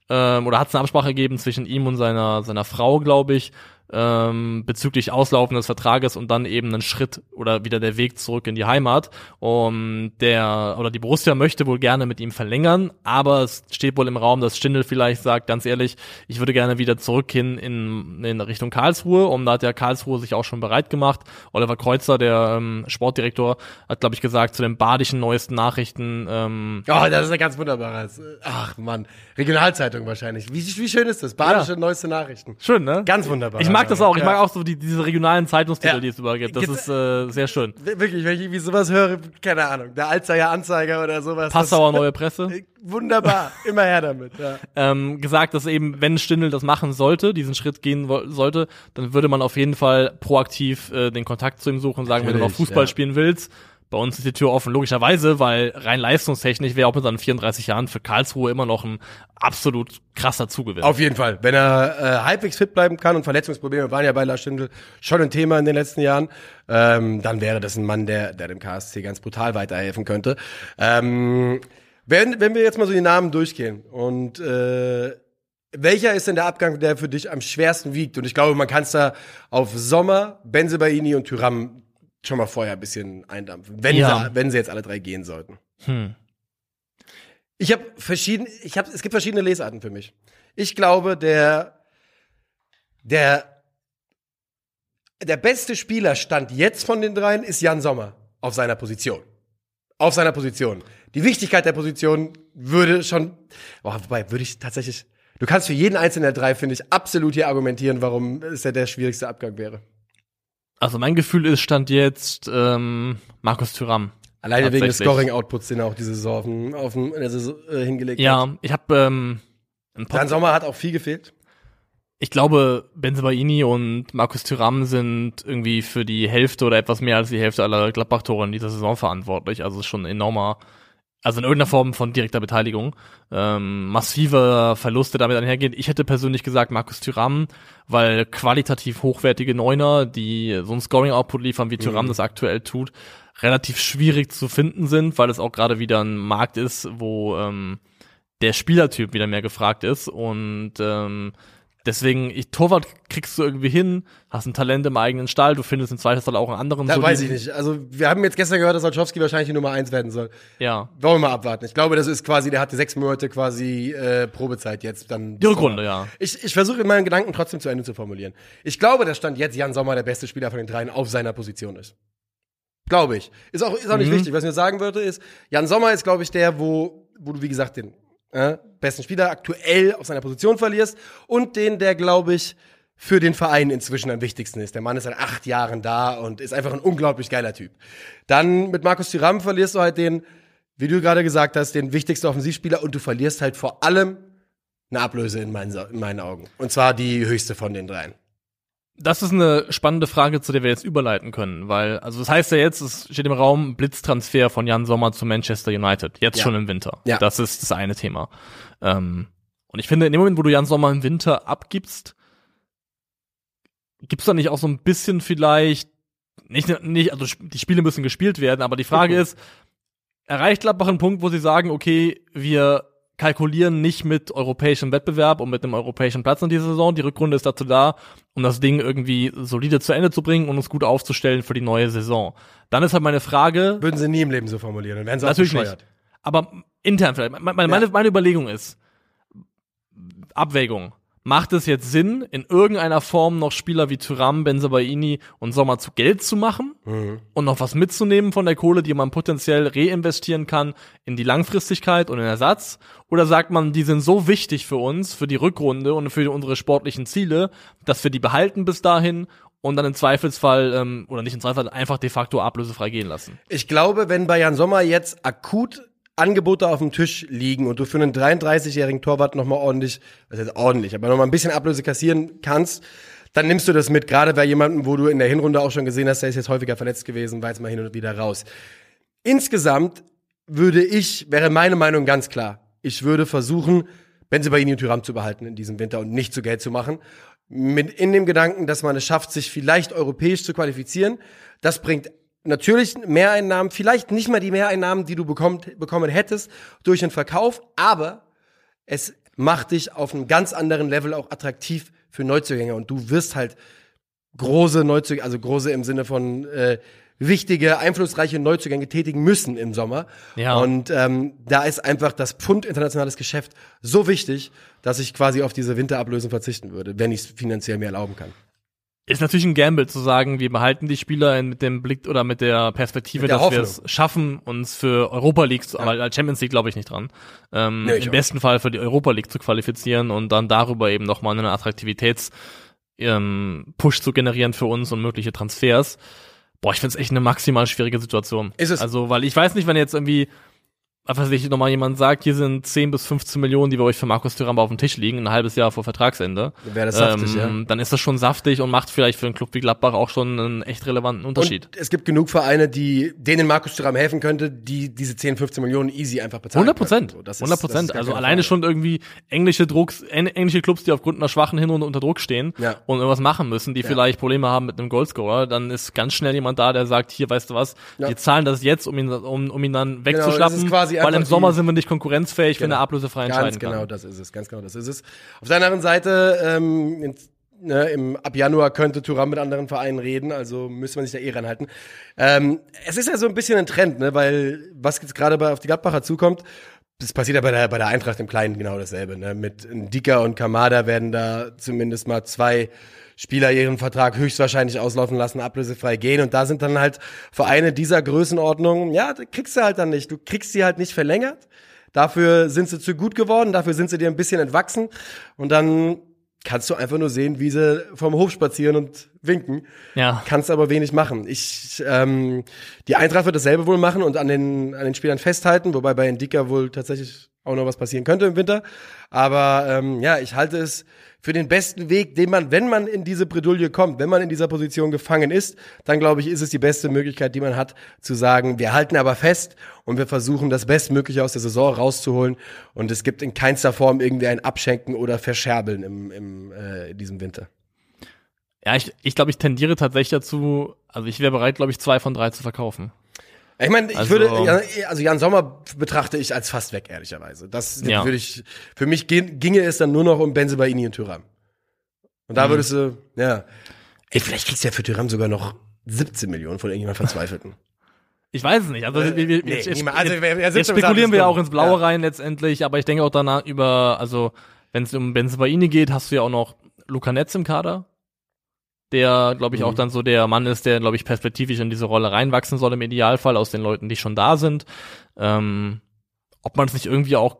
Speaker 3: ähm, oder hat es eine Absprache gegeben zwischen ihm und seiner seiner Frau, glaube ich, ähm, bezüglich Auslaufen des Vertrages und dann eben einen Schritt oder wieder der Weg zurück in die Heimat. Und der oder die Borussia möchte wohl gerne mit ihm verlängern, aber es steht wohl im Raum, dass Stindl vielleicht sagt, ganz ehrlich, ich würde gerne wieder zurück hin in, in Richtung Karlsruhe. Und da hat ja Karlsruhe sich auch schon bereit gemacht. Oliver Kreuzer, der ähm, Sportdirektor, hat, glaube ich, gesagt, zu den badischen neuesten Nachrichten, ähm,
Speaker 2: Oh, das ist ein ganz wunderbares. Ach Mann, Regionalzeitung wahrscheinlich. Wie, wie schön ist das? Badische neueste Nachrichten.
Speaker 3: schön, ne?
Speaker 2: Ganz wunderbar.
Speaker 3: Ich mag das auch. Ich mag auch so die, diese regionalen Zeitungstitel,
Speaker 2: Ja.
Speaker 3: die es überall gibt. Das
Speaker 2: Gibt's-
Speaker 3: ist äh, sehr schön.
Speaker 2: Wirklich, wenn ich irgendwie sowas höre, keine Ahnung, der Alzheimer Anzeiger oder sowas.
Speaker 3: Passauer Neue Presse.
Speaker 2: Das, wunderbar, immer her damit. Ja.
Speaker 3: ähm, gesagt, dass eben, wenn Stindl das machen sollte, diesen Schritt gehen sollte, dann würde man auf jeden Fall proaktiv äh, den Kontakt zu ihm suchen und sagen, wenn du noch
Speaker 2: Natürlich,
Speaker 3: Fußball
Speaker 2: ja.
Speaker 3: spielen willst, bei uns ist die Tür offen, logischerweise, weil rein leistungstechnisch wäre auch mit seinen 34 Jahren für Karlsruhe immer noch ein absolut krasser Zugewinn.
Speaker 2: Auf jeden Fall. Wenn er äh, halbwegs fit bleiben kann und Verletzungsprobleme waren ja bei Lars Stindl schon ein Thema in den letzten Jahren, ähm, dann wäre das ein Mann, der, der dem KSC ganz brutal weiterhelfen könnte. Ähm, wenn, wenn wir jetzt mal so die Namen durchgehen und äh, welcher ist denn der Abgang, der für dich am schwersten wiegt? Und ich glaube, man kann es da auf Sommer, Benzebaini und Tyram schon mal vorher ein bisschen eindampfen, wenn,
Speaker 3: Ja.
Speaker 2: sie, wenn sie jetzt alle drei gehen sollten.
Speaker 3: Hm.
Speaker 2: Ich habe verschiedene, ich habe, es gibt verschiedene Lesarten für mich. Ich glaube, der, der, der beste Spieler stand jetzt von den dreien ist Jan Sommer auf seiner Position. Auf seiner Position. Die Wichtigkeit der Position würde schon, boah, wobei würde ich tatsächlich, du kannst für jeden einzelnen der drei, finde ich, absolut hier argumentieren, warum es ja der schwierigste Abgang wäre.
Speaker 3: Also mein Gefühl ist, stand jetzt ähm, Markus Thüram.
Speaker 2: Alleine wegen des. Scoring-Outputs, den er auch diese Saison auf, dem, auf dem, in der Saison, äh, hingelegt hat.
Speaker 3: Ja, ich habe ähm, Pod
Speaker 2: Sommer hat auch viel gefehlt.
Speaker 3: ich glaube, Benzebaini und Markus Thüram sind irgendwie für die Hälfte oder etwas mehr als die Hälfte aller Gladbach-Tore in dieser Saison verantwortlich. Also es ist schon ein enormer, also in irgendeiner Form von direkter Beteiligung. Ähm, massive Verluste damit einhergehen. Ich hätte persönlich gesagt Markus Thüram, weil qualitativ hochwertige Neuner, die so einen Scoring-Output liefern, wie Thüram das aktuell tut, relativ schwierig zu finden sind, weil es auch gerade wieder ein Markt ist, wo ähm, der Spielertyp wieder mehr gefragt ist und ähm, deswegen, ich, Torwart kriegst du irgendwie hin, hast ein Talent im eigenen Stall, du findest im Zweifelsfall auch einen anderen.
Speaker 2: Da weiß ich nicht. Also, wir haben jetzt gestern gehört, dass Olschowski wahrscheinlich die Nummer eins werden soll.
Speaker 3: Ja,
Speaker 2: Wollen wir mal abwarten. Ich glaube, das ist quasi, der hatte sechs Monate quasi äh, Probezeit jetzt. Dann
Speaker 3: die Rückrunde, ja.
Speaker 2: Ich, ich versuche meinen Gedanken trotzdem zu Ende zu formulieren. Ich glaube, dass Stand jetzt Jan Sommer der beste Spieler von den dreien auf seiner Position ist. Glaube ich. Ist auch, ist auch nicht
Speaker 3: Mhm.
Speaker 2: wichtig. Was ich mir sagen würde, ist, Jan Sommer ist, glaube ich, der, wo, wo du, wie gesagt, den äh, besten Spieler aktuell auf seiner Position verlierst und den, der, glaube ich, für den Verein inzwischen am wichtigsten ist. Der Mann ist seit acht Jahren da und ist einfach ein unglaublich geiler Typ. Dann mit Markus Thuram verlierst du halt den, wie du gerade gesagt hast, den wichtigsten Offensivspieler und du verlierst halt vor allem eine Ablöse in meinen, in meinen Augen. Und zwar die höchste von den dreien.
Speaker 3: Das ist eine spannende Frage, zu der wir jetzt überleiten können, weil, also das heißt ja jetzt, es steht im Raum Blitztransfer von Jan Sommer zu Manchester United, jetzt
Speaker 2: Ja.
Speaker 3: schon im Winter.
Speaker 2: Ja.
Speaker 3: Das ist das eine Thema. Ähm, und ich finde, in dem Moment, wo du Jan Sommer im Winter abgibst, gibt's da nicht auch so ein bisschen vielleicht, nicht, nicht, also die Spiele müssen gespielt werden, aber die Frage
Speaker 2: Mhm.
Speaker 3: ist, erreicht Gladbach einen Punkt, wo sie sagen, okay, wir kalkulieren nicht mit europäischem Wettbewerb und mit einem europäischen Platz in dieser Saison. Die Rückrunde ist dazu da, um das Ding irgendwie solide zu Ende zu bringen und uns gut aufzustellen für die neue Saison. Dann ist halt meine Frage,
Speaker 2: Würden sie nie im Leben so formulieren. Dann wären sie
Speaker 3: Natürlich
Speaker 2: bescheuert.
Speaker 3: aber intern vielleicht, meine, meine,
Speaker 2: Ja.
Speaker 3: meine Überlegung ist, Abwägung. Macht es jetzt Sinn, in irgendeiner Form noch Spieler wie Thuram, Benzabaini und Sommer zu Geld zu machen
Speaker 2: Mhm.
Speaker 3: und noch was mitzunehmen von der Kohle, die man potenziell reinvestieren kann in die Langfristigkeit und den Ersatz? Oder sagt man, die sind so wichtig für uns, für die Rückrunde und für unsere sportlichen Ziele, dass wir die behalten bis dahin und dann im Zweifelsfall, ähm, oder nicht im Zweifelsfall, einfach de facto ablösefrei gehen lassen?
Speaker 2: Ich glaube, wenn Jan Sommer jetzt akut Angebote auf dem Tisch liegen und du für einen 33-jährigen Torwart nochmal ordentlich, was heißt ordentlich, aber nochmal ein bisschen Ablöse kassieren kannst, dann nimmst du das mit. Gerade bei jemandem, wo du in der Hinrunde auch schon gesehen hast, der ist jetzt häufiger verletzt gewesen, war jetzt mal hin und wieder raus. Insgesamt würde ich, wäre meine Meinung ganz klar, ich würde versuchen, Benzebaini und Thuram zu behalten in diesem Winter und nicht zu Geld zu machen. Mit in dem Gedanken, dass man es schafft, sich vielleicht europäisch zu qualifizieren. Das bringt natürlich Mehreinnahmen, vielleicht nicht mal die Mehreinnahmen, die du bekommt, bekommen hättest durch den Verkauf, aber es macht dich auf einem ganz anderen Level auch attraktiv für Neuzugänge und du wirst halt große Neuzugänge, also große im Sinne von äh, wichtige, einflussreiche Neuzugänge tätigen müssen im Sommer.
Speaker 3: Ja.
Speaker 2: Und ähm, da ist einfach das Pfund internationales Geschäft so wichtig, dass ich quasi auf diese Winterablösung verzichten würde, wenn ich es finanziell mir erlauben kann.
Speaker 3: Ist natürlich ein Gamble zu sagen, wir behalten die Spieler mit dem Blick oder mit der Perspektive,
Speaker 2: Mit der
Speaker 3: dass wir es schaffen, uns für Europa League zu, aber als Champions League glaube ich nicht dran, ähm,
Speaker 2: Nee,
Speaker 3: im besten Fall für die Europa League zu qualifizieren und dann darüber eben nochmal einen Attraktivitäts ähm, Push zu generieren für uns und mögliche Transfers. Boah, ich find's echt eine maximal schwierige Situation.
Speaker 2: Ist es.
Speaker 3: Also, weil ich weiß nicht, wenn jetzt irgendwie was ich, nochmal jemand sagt, hier sind 10 bis 15 Millionen, die bei euch für Markus Thuram auf dem Tisch liegen, ein halbes Jahr vor Vertragsende.
Speaker 2: Wäre das saftig,
Speaker 3: ähm,
Speaker 2: ja.
Speaker 3: Dann ist das schon saftig und macht vielleicht für einen Club wie Gladbach auch schon einen echt relevanten Unterschied.
Speaker 2: Und es gibt genug Vereine, die denen Markus Thuram helfen könnte, die diese 10, 15 Millionen easy einfach bezahlen
Speaker 3: 100 Prozent.
Speaker 2: So, das ist-
Speaker 3: 100
Speaker 2: das ist
Speaker 3: Prozent. Also alleine
Speaker 2: Frage.
Speaker 3: schon irgendwie englische Drucks, en- englische Clubs, die aufgrund einer schwachen Hinrunde unter Druck stehen
Speaker 2: Ja.
Speaker 3: und irgendwas machen müssen, die vielleicht Probleme haben mit einem Goalscorer, dann ist ganz schnell jemand da, der sagt, hier, weißt du was,
Speaker 2: Ja.
Speaker 3: wir zahlen das jetzt, um ihn, um, um ihn dann
Speaker 2: das
Speaker 3: wegzuschlappen,
Speaker 2: ist quasi
Speaker 3: weil im Sommer
Speaker 2: die-
Speaker 3: sind wir nicht konkurrenzfähig, wenn
Speaker 2: Genau.
Speaker 3: er ablösefrei
Speaker 2: Ganz
Speaker 3: entscheiden
Speaker 2: genau,
Speaker 3: kann.
Speaker 2: das ist es, ganz genau, das ist es. Auf der anderen Seite, ähm, in, ne, im, ab Januar könnte Thuram mit anderen Vereinen reden, also müsste man sich da eh ranhalten. Ähm, es ist ja so ein bisschen ein Trend, ne, weil was jetzt gerade bei auf die Gladbacher zukommt, das passiert ja bei der, bei der Eintracht im Kleinen genau dasselbe. Ne? Mit Dika und Kamada werden da zumindest mal zwei Spieler ihren Vertrag höchstwahrscheinlich auslaufen lassen, ablösefrei gehen. Und da sind dann halt Vereine dieser Größenordnung, ja, kriegst du halt dann nicht. Du kriegst sie halt nicht verlängert. Dafür sind sie zu gut geworden, dafür sind sie dir ein bisschen entwachsen. Und dann kannst du einfach nur sehen, wie sie vom Hof spazieren und winken.
Speaker 3: Ja.
Speaker 2: Kannst aber wenig machen. Ich, ähm, die Eintracht wird dasselbe wohl machen und an den, an den Spielern festhalten, wobei bei Indika wohl tatsächlich auch noch was passieren könnte im Winter. Aber ähm, ja, ich halte es für den besten Weg, den man, wenn man in diese Bredouille kommt, wenn man in dieser Position gefangen ist, dann glaube ich, ist es die beste Möglichkeit, die man hat, zu sagen, wir halten aber fest und wir versuchen, das Bestmögliche aus der Saison rauszuholen. Und es gibt in keinster Form irgendwie ein Abschenken oder Verscherbeln im, im, äh, in diesem Winter.
Speaker 3: Ja, ich, ich glaube, ich tendiere tatsächlich dazu, also ich wäre bereit, glaube ich, zwei von drei zu verkaufen.
Speaker 2: Ich meine, ich
Speaker 3: Also-
Speaker 2: würde, also Jan Sommer betrachte ich als fast weg, ehrlicherweise. Das
Speaker 3: Ja.
Speaker 2: würde ich, für mich ging- ginge es dann nur noch um Benzebaini und Thuram. Und da
Speaker 3: Mhm.
Speaker 2: würdest du, ja. Ey, vielleicht kriegst du ja für Thuram sogar noch 17 Millionen von irgendjemand Verzweifelten.
Speaker 3: Ich weiß es nicht. Also, wir, wir,
Speaker 2: Äh, nee,
Speaker 3: jetzt,
Speaker 2: niemand- also,
Speaker 3: jetzt,
Speaker 2: wer
Speaker 3: jetzt
Speaker 2: 17
Speaker 3: spekulieren wir ja auch ins Blaue
Speaker 2: Ja.
Speaker 3: rein letztendlich, aber ich denke auch danach über, also wenn es um Benzebaini geht, hast du ja auch noch Luca Netz im Kader, der, glaube ich, auch
Speaker 2: Mhm.
Speaker 3: dann so der Mann ist, der, glaube ich, perspektivisch in diese Rolle reinwachsen soll im Idealfall aus den Leuten, die schon da sind. Ähm, ob man es nicht irgendwie auch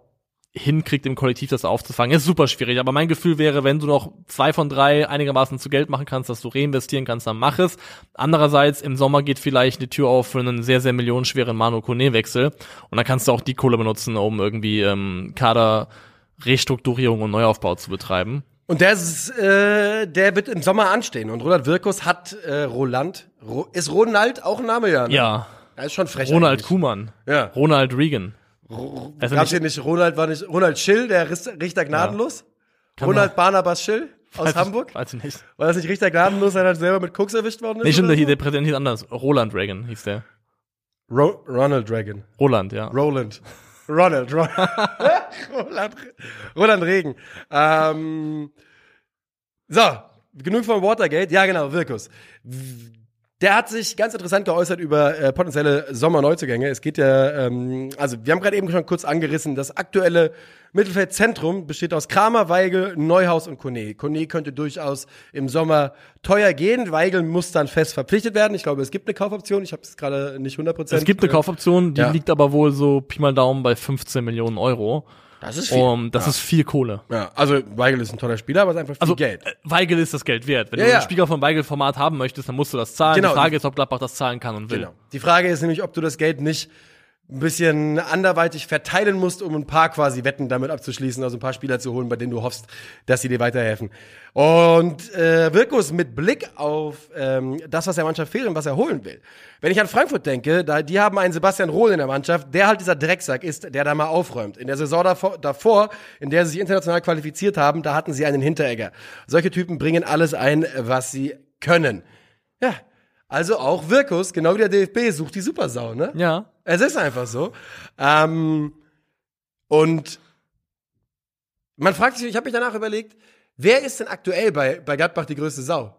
Speaker 3: hinkriegt, im Kollektiv das aufzufangen, ist super schwierig. Aber mein Gefühl wäre, wenn du noch zwei von drei einigermaßen zu Geld machen kannst, dass du reinvestieren kannst, dann mach es. Andererseits, im Sommer geht vielleicht die Tür auf für einen sehr, sehr millionenschweren Manu Kone-Wechsel. Und dann kannst du auch die Kohle benutzen, um irgendwie ähm, Kader Restrukturierung und Neuaufbau zu betreiben.
Speaker 2: Und der ist, äh, der wird im Sommer anstehen. Und Roland Wirkus hat, äh, Roland, Ro ist Ronald auch ein Name, ja? Ne?
Speaker 3: Ja,
Speaker 2: Er ist schon frech.
Speaker 3: Ronald
Speaker 2: eigentlich.
Speaker 3: Kuhmann,
Speaker 2: Ja.
Speaker 3: Ronald Reagan. Also
Speaker 2: Gab's hier nicht Ronald, war nicht, Ronald Schill, der Richter gnadenlos?
Speaker 3: Kann
Speaker 2: Ronald Barnabas Schill aus
Speaker 3: Weiß ich-
Speaker 2: Hamburg?
Speaker 3: Weiß ich nicht.
Speaker 2: War das nicht Richter gnadenlos, weil er selber mit Koks erwischt worden ist?
Speaker 3: Nee, stimmt, der,
Speaker 2: so?
Speaker 3: der Präsident hieß anders. Roland Reagan hieß der.
Speaker 2: Ro Ronald Reagan.
Speaker 3: Roland, ja.
Speaker 2: Roland. Ronald. Ron Roland, Roland Regen. Ähm, so, genug von Watergate. Ja, genau, Wirkus. Der hat sich ganz interessant geäußert über äh, potenzielle Sommerneuzugänge. Es geht ja, ähm, also wir haben gerade eben schon kurz angerissen, das aktuelle Mittelfeldzentrum besteht aus Kramer, Weigel, Neuhaus und Kone. Kone könnte durchaus im Sommer teuer gehen. Weigel muss dann fest verpflichtet werden. Ich glaube, es gibt eine Kaufoption. Ich habe es gerade nicht 100%.
Speaker 3: Es gibt eine Kaufoption, die
Speaker 2: Ja.
Speaker 3: liegt aber wohl so Pi mal Daumen bei 15 Millionen Euro.
Speaker 2: Das ist
Speaker 3: Um, das ist viel Kohle.
Speaker 2: Ja, also Weigel ist ein toller Spieler, aber es ist einfach viel
Speaker 3: Also
Speaker 2: Geld.
Speaker 3: äh, Weigel ist das Geld wert. Wenn
Speaker 2: Ja,
Speaker 3: du
Speaker 2: ja.
Speaker 3: einen Spieler von Weigel-Format haben möchtest, dann musst du das zahlen.
Speaker 2: Genau.
Speaker 3: Die Frage ist, ob Gladbach das zahlen kann und will.
Speaker 2: Genau. Die Frage ist nämlich, ob du das Geld nicht ein bisschen anderweitig verteilen musst, um ein paar quasi Wetten damit abzuschließen, also ein paar Spieler zu holen, bei denen du hoffst, dass sie dir weiterhelfen. Und äh, Wirkus mit Blick auf ähm, das, was der Mannschaft fehlt und was er holen will. Wenn ich an Frankfurt denke, da, die haben einen Sebastian Rohl in der Mannschaft, der halt dieser Drecksack ist, der da mal aufräumt. In der Saison davor, davor in der sie sich international qualifiziert haben, da hatten sie einen Hinteregger. Solche Typen bringen alles ein, was sie können. Ja, also auch Wirkus, genau wie der DFB, sucht die Supersau, ne?
Speaker 3: Ja.
Speaker 2: Es ist einfach so. Ähm, und man fragt sich, ich habe mich danach überlegt, wer ist denn aktuell bei, bei Gladbach die größte Sau?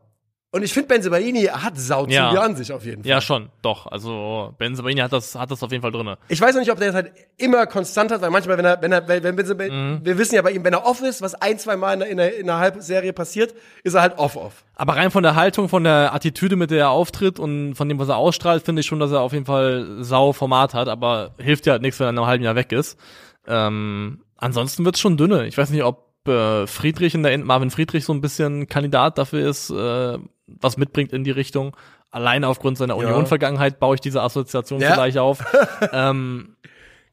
Speaker 2: Und ich finde, Benzebaini hat Sauzüge
Speaker 3: Ja.
Speaker 2: an sich auf jeden Fall.
Speaker 3: Ja, schon. Doch. Also, Benzebaini hat das, hat das auf jeden Fall drinne.
Speaker 2: Ich weiß noch nicht, ob der das halt immer konstant hat, weil manchmal, wenn er, wenn er, wenn, wenn Benzebaini,
Speaker 3: Mhm.
Speaker 2: wir wissen ja bei ihm, wenn er off ist, was ein, zwei Mal in der, in der, in der Halbserie passiert, ist er halt off-off.
Speaker 3: Aber rein von der Haltung, von der Attitüde, mit der er auftritt und von dem, was er ausstrahlt, finde ich schon, dass er auf jeden Fall sau Format hat, aber hilft ja halt nichts, wenn er in einem halben Jahr weg ist. Ähm, ansonsten wird's schon dünne. Ich weiß nicht, ob äh, Friedrich in der End Marvin Friedrich so ein bisschen Kandidat dafür ist, äh, was mitbringt in die Richtung. Alleine aufgrund seiner
Speaker 2: Ja.
Speaker 3: Union-Vergangenheit baue ich diese Assoziation
Speaker 2: Ja.
Speaker 3: vielleicht auf. ähm,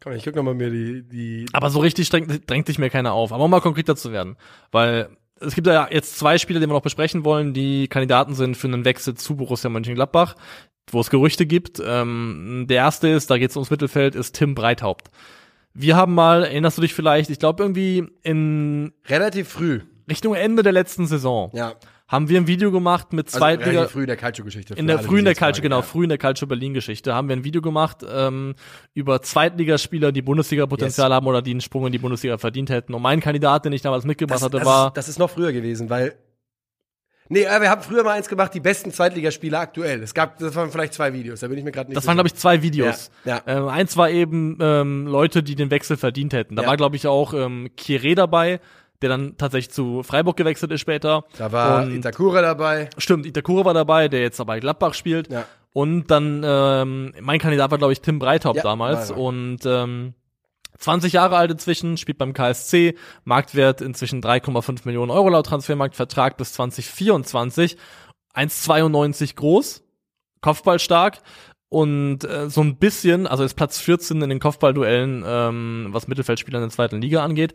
Speaker 2: Komm, ich guck noch mal mir die, die.
Speaker 3: Aber so richtig drängt, drängt sich mir keiner auf. Aber um mal konkreter zu werden. Weil es gibt ja jetzt zwei Spiele, die wir noch besprechen wollen, die Kandidaten sind für einen Wechsel zu Borussia Mönchengladbach, wo es Gerüchte gibt. Ähm, der erste ist, da geht es ums Mittelfeld, ist Tim Breithaupt. Wir haben mal, erinnerst du dich vielleicht, ich glaube irgendwie in
Speaker 2: Relativ früh.
Speaker 3: Richtung Ende der letzten Saison
Speaker 2: Ja.
Speaker 3: Haben wir ein Video gemacht mit
Speaker 2: Also
Speaker 3: Zweitliga.
Speaker 2: relativ früh in der Calcio-Geschichte.
Speaker 3: In der frühen der Calcio, genau,
Speaker 2: ja.
Speaker 3: früh in der Calcio Berlin-Geschichte haben wir ein Video gemacht ähm, über Zweitligaspieler, die Bundesliga-Potenzial haben oder die einen Sprung in die Bundesliga verdient hätten. Und mein Kandidat, den ich damals mitgebracht
Speaker 2: Das,
Speaker 3: hatte,
Speaker 2: das,
Speaker 3: war
Speaker 2: ist, das ist noch früher gewesen, weil. Nee, äh, wir haben früher mal eins gemacht, die besten Zweitligaspieler aktuell. Es gab, das waren vielleicht zwei Videos, da bin ich mir gerade nicht
Speaker 3: Das waren, glaube ich, zwei Videos.
Speaker 2: Ja,
Speaker 3: Ähm, eins war eben ähm, Leute, die den Wechsel verdient hätten. Da
Speaker 2: Ja.
Speaker 3: war, glaube ich, auch ähm, Kieré dabei, der dann tatsächlich zu Freiburg gewechselt ist später.
Speaker 2: Da war
Speaker 3: Und-
Speaker 2: Itakura dabei.
Speaker 3: Stimmt, Itakura war dabei, der jetzt dabei Gladbach spielt.
Speaker 2: Ja.
Speaker 3: Und dann, ähm, mein Kandidat war, glaube ich, Tim Breithaupt
Speaker 2: Ja,
Speaker 3: damals.
Speaker 2: er.
Speaker 3: Und ähm, 20 Jahre alt inzwischen, spielt beim KSC, Marktwert inzwischen 3,5 Millionen Euro laut Transfermarktvertrag bis 2024, 1,92 groß, Kopfball stark und äh, so ein bisschen, also ist Platz 14 in den Kopfballduellen, ähm, was Mittelfeldspieler in der zweiten Liga angeht.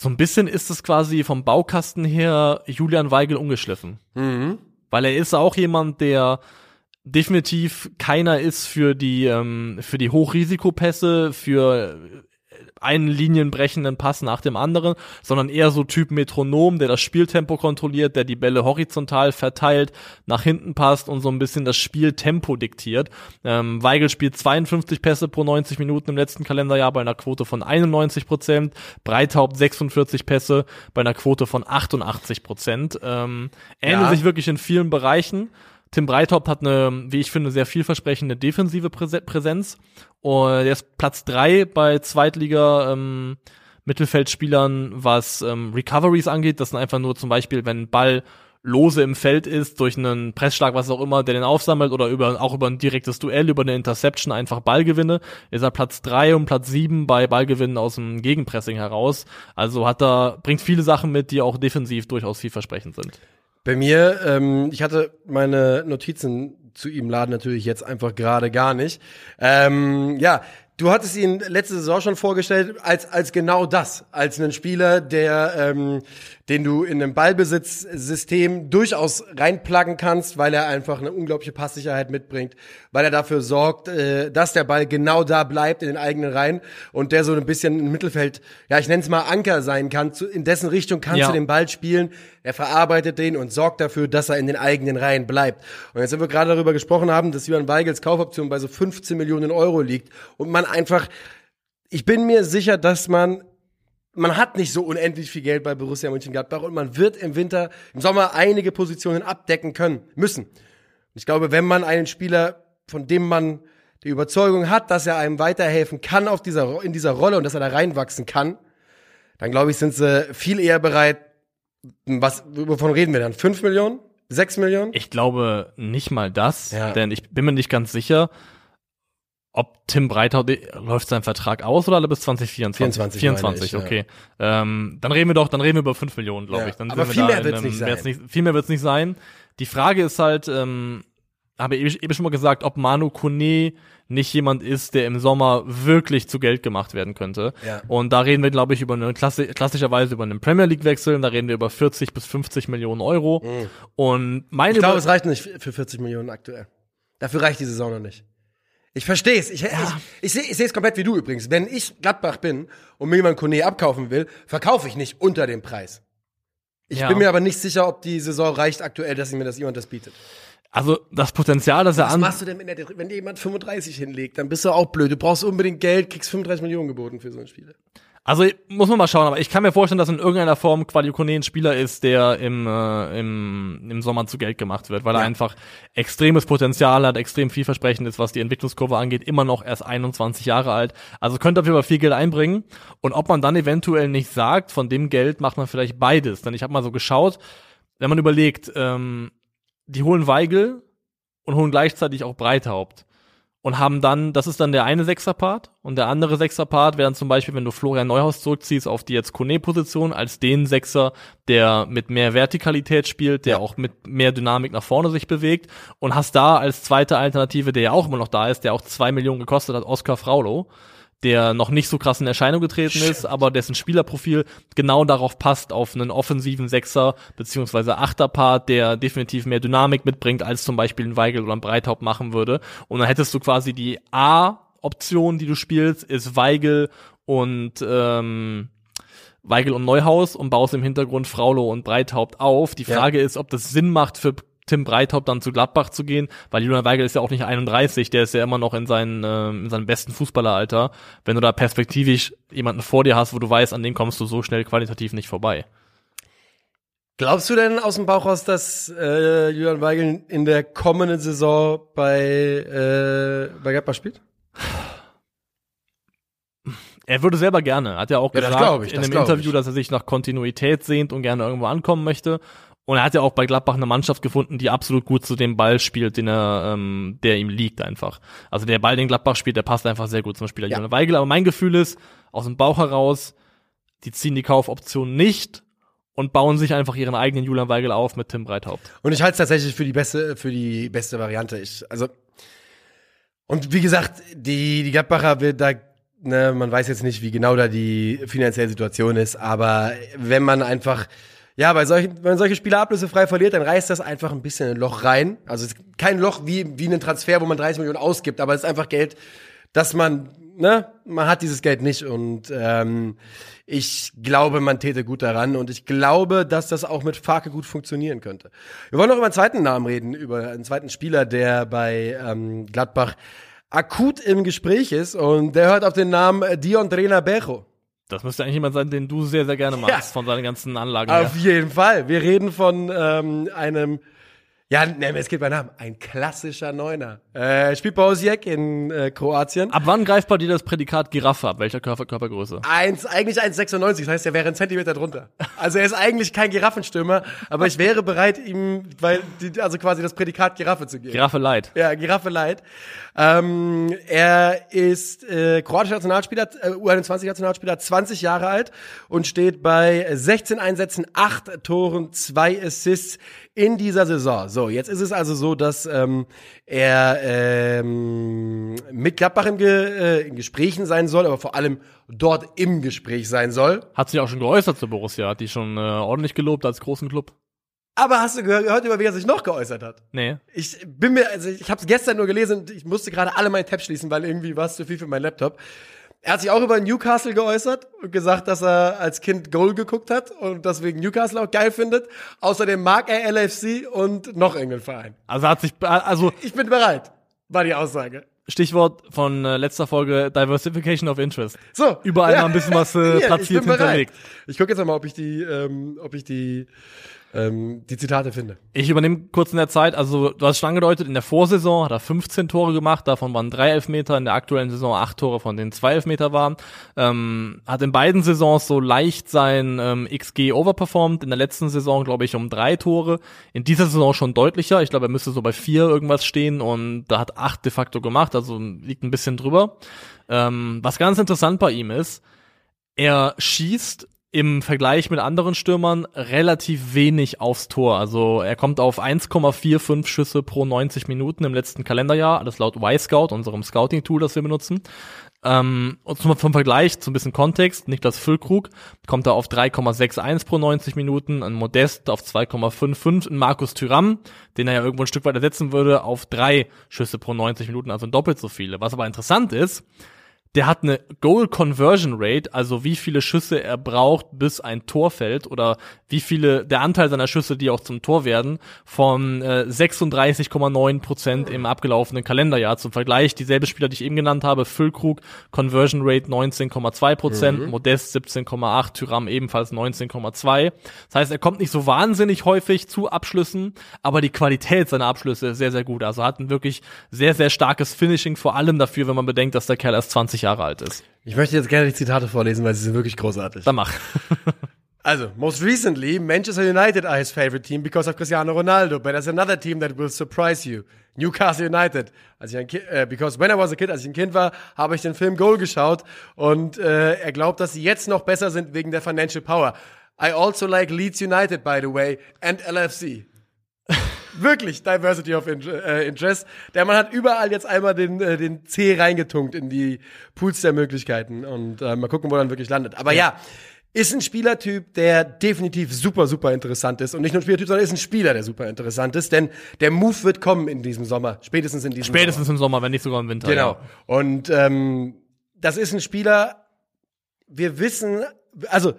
Speaker 3: So ein bisschen ist es quasi vom Baukasten her Julian Weigel ungeschliffen.
Speaker 2: Mhm.
Speaker 3: Weil er ist auch jemand, der definitiv keiner ist für die, ähm, für die Hochrisikopässe, für einen linienbrechenden Pass nach dem anderen, sondern eher so Typ Metronom, der das Spieltempo kontrolliert, der die Bälle horizontal verteilt, nach hinten passt und so ein bisschen das Spieltempo diktiert. Ähm, Weigel spielt 52 Pässe pro 90 Minuten im letzten Kalenderjahr bei einer Quote von 91 Prozent, Breithaupt 46 Pässe bei einer Quote von 88 Prozent. Ähm, ähneln
Speaker 2: Ja.
Speaker 3: sich wirklich in vielen Bereichen. Tim Breithaupt hat eine, wie ich finde, sehr vielversprechende defensive Präse- Präsenz. Und er ist Platz drei bei Zweitliga ähm, Mittelfeldspielern, was ähm, Recoveries angeht. Das sind einfach nur zum Beispiel, wenn ein Ball lose im Feld ist, durch einen Pressschlag, was auch immer, der den aufsammelt oder über, auch über ein direktes Duell, über eine Interception einfach Ballgewinne, ist er Platz drei und Platz sieben bei Ballgewinnen aus dem Gegenpressing heraus. Also hat er, bringt viele Sachen mit, die auch defensiv durchaus vielversprechend sind.
Speaker 2: Bei mir, ähm, ich hatte meine Notizen zu ihm laden natürlich jetzt einfach gerade gar nicht. Ähm, ja, du hattest ihn letzte Saison schon vorgestellt als als genau das, als einen Spieler, der ähm, den du in einem Ballbesitzsystem durchaus reinpluggen kannst, weil er einfach eine unglaubliche Passsicherheit mitbringt, weil er dafür sorgt, äh, dass der Ball genau da bleibt in den eigenen Reihen und der so ein bisschen im Mittelfeld, ja, ich nenne es mal Anker sein kann, zu, in dessen Richtung kannst
Speaker 3: Ja.
Speaker 2: du den Ball spielen, er verarbeitet den und sorgt dafür, dass er in den eigenen Reihen bleibt. Und jetzt sind wir gerade darüber gesprochen haben, dass Johann Weigels Kaufoption bei so 15 Millionen Euro liegt und man einfach, ich bin mir sicher, dass man man hat nicht so unendlich viel Geld bei Borussia Mönchengladbach und man wird im Winter, im Sommer einige Positionen abdecken können, müssen. Ich glaube, wenn man einen Spieler, von dem man die Überzeugung hat, dass er einem weiterhelfen kann auf dieser, in dieser Rolle und dass er da reinwachsen kann, dann glaube ich, sind sie viel eher bereit, was, wovon reden wir dann? Fünf Millionen? Sechs Millionen?
Speaker 3: Ich glaube nicht mal das,
Speaker 2: Ja.
Speaker 3: denn ich bin mir nicht ganz sicher, ob Tim Breithaupt läuft sein Vertrag aus oder bis 2024?
Speaker 2: 24 meine
Speaker 3: 24,
Speaker 2: ich, ja.
Speaker 3: okay. Ähm, dann reden wir doch, dann reden wir über 5 Millionen, glaube
Speaker 2: Ja,
Speaker 3: ich. Dann
Speaker 2: aber viel mehr wird's
Speaker 3: einem-
Speaker 2: nicht sein.
Speaker 3: nicht viel mehr wird's nicht sein. Die Frage ist halt, ähm, habe ich eben schon mal gesagt, ob Manu Kone nicht jemand ist, der im Sommer wirklich zu Geld gemacht werden könnte.
Speaker 2: Ja.
Speaker 3: Und da reden wir, glaube ich, über eine Klassi klassischerweise über einen Premier League Wechsel. Da reden wir über 40 bis 50 Millionen Euro. Und meine
Speaker 2: Mhm. Ich glaube, es reicht nicht für 40 Millionen aktuell. Dafür reicht die Saison noch nicht. Ich verstehe es. Ich, ich, ich sehe ich sehe es komplett wie du übrigens. Wenn ich Gladbach bin und mir jemand Kone abkaufen will, verkaufe ich nicht unter dem Preis. Ich
Speaker 3: Ja.
Speaker 2: bin mir aber nicht sicher, ob die Saison reicht aktuell, dass mir das jemand das bietet.
Speaker 3: Also das Potenzial, das er
Speaker 2: Was
Speaker 3: an
Speaker 2: machst du denn, wenn, der, wenn dir jemand 35 hinlegt? Dann bist du auch blöd. Du brauchst unbedingt Geld, kriegst 35 Millionen geboten für so ein Spiel.
Speaker 3: Also muss man mal schauen, aber ich kann mir vorstellen, dass in irgendeiner Form Qualikone ein Spieler ist, der im, äh, im, im Sommer zu Geld gemacht wird, weil er
Speaker 2: Ja.
Speaker 3: einfach extremes Potenzial hat, extrem vielversprechend ist, was die Entwicklungskurve angeht, immer noch erst 21 Jahre alt. Also könnte auf jeden Fall viel Geld einbringen. Und ob man dann eventuell nicht sagt, von dem Geld macht man vielleicht beides. Denn ich habe mal so geschaut, wenn man überlegt, ähm, die holen Weigel und holen gleichzeitig auch Breithaupt und haben dann, das ist dann der eine Sechser-Part und der andere Sechser-Part wäre dann zum Beispiel, wenn du Florian Neuhaus zurückziehst auf die jetzt Kone-Position als den Sechser, der mit mehr Vertikalität spielt, der auch mit mehr Dynamik nach vorne sich bewegt und hast da als zweite Alternative, der ja auch immer noch da ist, der auch zwei Millionen gekostet hat, Oskar Fraulo, der noch nicht so krass in Erscheinung getreten ist, aber dessen Spielerprofil genau darauf passt, auf einen offensiven Sechser beziehungsweise Achterpart, der definitiv mehr Dynamik mitbringt, als zum Beispiel ein Weigel oder ein Breithaupt machen würde. Und dann hättest du quasi die A-Option, die du spielst, ist Weigel und ähm, Weigel und Neuhaus und baust im Hintergrund Fraulo und Breithaupt auf. Die Frage ja. ist, ob das Sinn macht für Tim Breithaupt dann zu Gladbach zu gehen, weil Julian Weigel ist ja auch nicht 31, der ist ja immer noch in, seinen, äh, in seinem besten Fußballeralter. Wenn du da perspektivisch jemanden vor dir hast, wo du weißt, an dem kommst du so schnell qualitativ nicht vorbei.
Speaker 2: Glaubst du denn aus dem Bauch raus, dass äh, Julian Weigel in der kommenden Saison bei, äh, bei Gladbach spielt?
Speaker 3: Er würde selber gerne, hat ja auch
Speaker 2: ja,
Speaker 3: gesagt
Speaker 2: ich,
Speaker 3: in einem Interview,
Speaker 2: ich.
Speaker 3: dass er sich nach Kontinuität sehnt und gerne irgendwo ankommen möchte. Und er hat ja auch bei Gladbach eine Mannschaft gefunden, die absolut gut zu dem Ball spielt, den er, ähm, der ihm liegt einfach. Also der Ball, den Gladbach spielt, der passt einfach sehr gut zum Spieler ja. Weigel. Aber mein Gefühl ist, aus dem Bauch heraus, die ziehen die Kaufoption nicht und bauen sich einfach ihren eigenen Julian Weigel auf mit Tim Breithaupt.
Speaker 2: Und ich halte es tatsächlich für die beste, für die beste Variante. Ich, also, und wie gesagt, die, die Gladbacher wird da, ne, man weiß jetzt nicht, wie genau da die finanzielle Situation ist, aber wenn man einfach, ja, bei solchen, wenn man solche Spieler ablösefrei verliert, dann reißt das einfach ein bisschen ein Loch rein. Also es ist kein Loch wie, wie ein Transfer, wo man 30 Millionen ausgibt, aber es ist einfach Geld, dass man, ne, man hat dieses Geld nicht und ähm, ich glaube, man täte gut daran und ich glaube, dass das auch mit Farke gut funktionieren könnte. Wir wollen noch über einen zweiten Namen reden, über einen zweiten Spieler, der bei ähm, Gladbach akut im Gespräch ist und der hört auf den Namen Dion Drena Bejo.
Speaker 3: Das müsste eigentlich jemand sein, den du sehr, sehr gerne magst, ja. von seinen ganzen Anlagen.
Speaker 2: Auf her. jeden Fall. Wir reden von ähm, einem ja, ne, es geht bei Namen. Ein klassischer Neuner. Äh, spielt bei Osijek in äh, Kroatien.
Speaker 3: Ab wann greift bei dir das Prädikat Giraffe ab? Welcher Körper, Körpergröße?
Speaker 2: Eins, eigentlich 1,96. Das heißt, er wäre ein Zentimeter drunter. Also er ist eigentlich kein Giraffenstürmer, aber ich wäre bereit, ihm, weil, die, also quasi das Prädikat Giraffe zu geben.
Speaker 3: Giraffe Light.
Speaker 2: Ja, Giraffe Light. Ähm, er ist äh, kroatischer Nationalspieler, äh, U21-Nationalspieler, 20 Jahre alt und steht bei 16 Einsätzen, 8 Toren, 2 Assists in dieser Saison. So, jetzt ist es also so, dass ähm, er ähm, mit Gladbach in, Ge äh, in Gesprächen sein soll, aber vor allem dort im Gespräch sein soll.
Speaker 3: Hat sich auch schon geäußert zu Borussia, hat die schon äh, ordentlich gelobt als großen Club.
Speaker 2: Aber hast du gehört, über wie er sich noch geäußert hat?
Speaker 3: Nee.
Speaker 2: Ich bin mir, also ich habe es gestern nur gelesen und ich musste gerade alle meine Tabs schließen, weil irgendwie war es zu viel für meinen Laptop. Er hat sich auch über Newcastle geäußert und gesagt, dass er als Kind Goal geguckt hat und deswegen Newcastle auch geil findet. Außerdem mag er LFC und noch irgendeinen Verein.
Speaker 3: Also hat sich, also.
Speaker 2: Ich bin bereit, war die Aussage.
Speaker 3: Stichwort von äh, letzter Folge Diversification of Interest.
Speaker 2: So.
Speaker 3: Überall ja. mal ein bisschen was äh, platziert ich hinterlegt.
Speaker 2: Ich gucke jetzt mal, ob ich die, ähm, ob ich die ähm, die Zitate finde.
Speaker 3: Ich übernehme kurz in der Zeit, also du hast schon angedeutet, in der Vorsaison hat er 15 Tore gemacht, davon waren drei Elfmeter, in der aktuellen Saison acht Tore, von denen zwei Elfmeter waren. Ähm, hat in beiden Saisons so leicht sein ähm, XG overperformed, in der letzten Saison glaube ich um drei Tore, in dieser Saison schon deutlicher, ich glaube er müsste so bei vier irgendwas stehen und da hat acht de facto gemacht, also liegt ein bisschen drüber. Ähm, was ganz interessant bei ihm ist, er schießt im Vergleich mit anderen Stürmern relativ wenig aufs Tor. Also er kommt auf 1,45 Schüsse pro 90 Minuten im letzten Kalenderjahr, alles laut Y-Scout, unserem Scouting-Tool, das wir benutzen. Ähm, und zum, vom Vergleich, zum bisschen Kontext, Niklas Füllkrug kommt da auf 3,61 pro 90 Minuten, ein Modest auf 2,55, ein Markus Thüram, den er ja irgendwo ein Stück weit ersetzen würde, auf drei Schüsse pro 90 Minuten, also doppelt so viele. Was aber interessant ist, der hat eine Goal Conversion Rate, also wie viele Schüsse er braucht, bis ein Tor fällt oder wie viele der Anteil seiner Schüsse, die auch zum Tor werden, von äh, 36,9 Prozent im abgelaufenen Kalenderjahr. Zum Vergleich dieselbe Spieler, die ich eben genannt habe, Füllkrug Conversion Rate 19,2 Prozent, mhm. Modest 17,8, Tyram ebenfalls 19,2. Das heißt, er kommt nicht so wahnsinnig häufig zu Abschlüssen, aber die Qualität seiner Abschlüsse ist sehr sehr gut. Also hat ein wirklich sehr sehr starkes Finishing, vor allem dafür, wenn man bedenkt, dass der Kerl erst 20 Jahre alt ist.
Speaker 2: Ich möchte jetzt gerne die Zitate vorlesen, weil sie sind wirklich großartig.
Speaker 3: Dann mach.
Speaker 2: Also, most recently, Manchester United are his favorite team because of Cristiano Ronaldo, but there's another team that will surprise you. Newcastle United. Als ich ein kind, äh, because when I was a kid, als ich ein Kind war, habe ich den Film Goal geschaut und äh, er glaubt, dass sie jetzt noch besser sind wegen der Financial Power. I also like Leeds United, by the way, and LFC. Wirklich, Diversity of äh, Interest. Der Mann hat überall jetzt einmal den, äh, den C reingetunkt in die Pools der Möglichkeiten und äh, mal gucken, wo er dann wirklich landet. Aber ja. ist ein Spielertyp, der definitiv super, super interessant ist. Und nicht nur ein Spielertyp, sondern ist ein Spieler, der super interessant ist. Denn der Move wird kommen in diesem Sommer. Spätestens in diesem
Speaker 3: Spätestens
Speaker 2: Sommer.
Speaker 3: im Sommer, wenn nicht sogar im Winter.
Speaker 2: Genau.
Speaker 3: Ja.
Speaker 2: Und ähm, das ist ein Spieler, wir wissen, also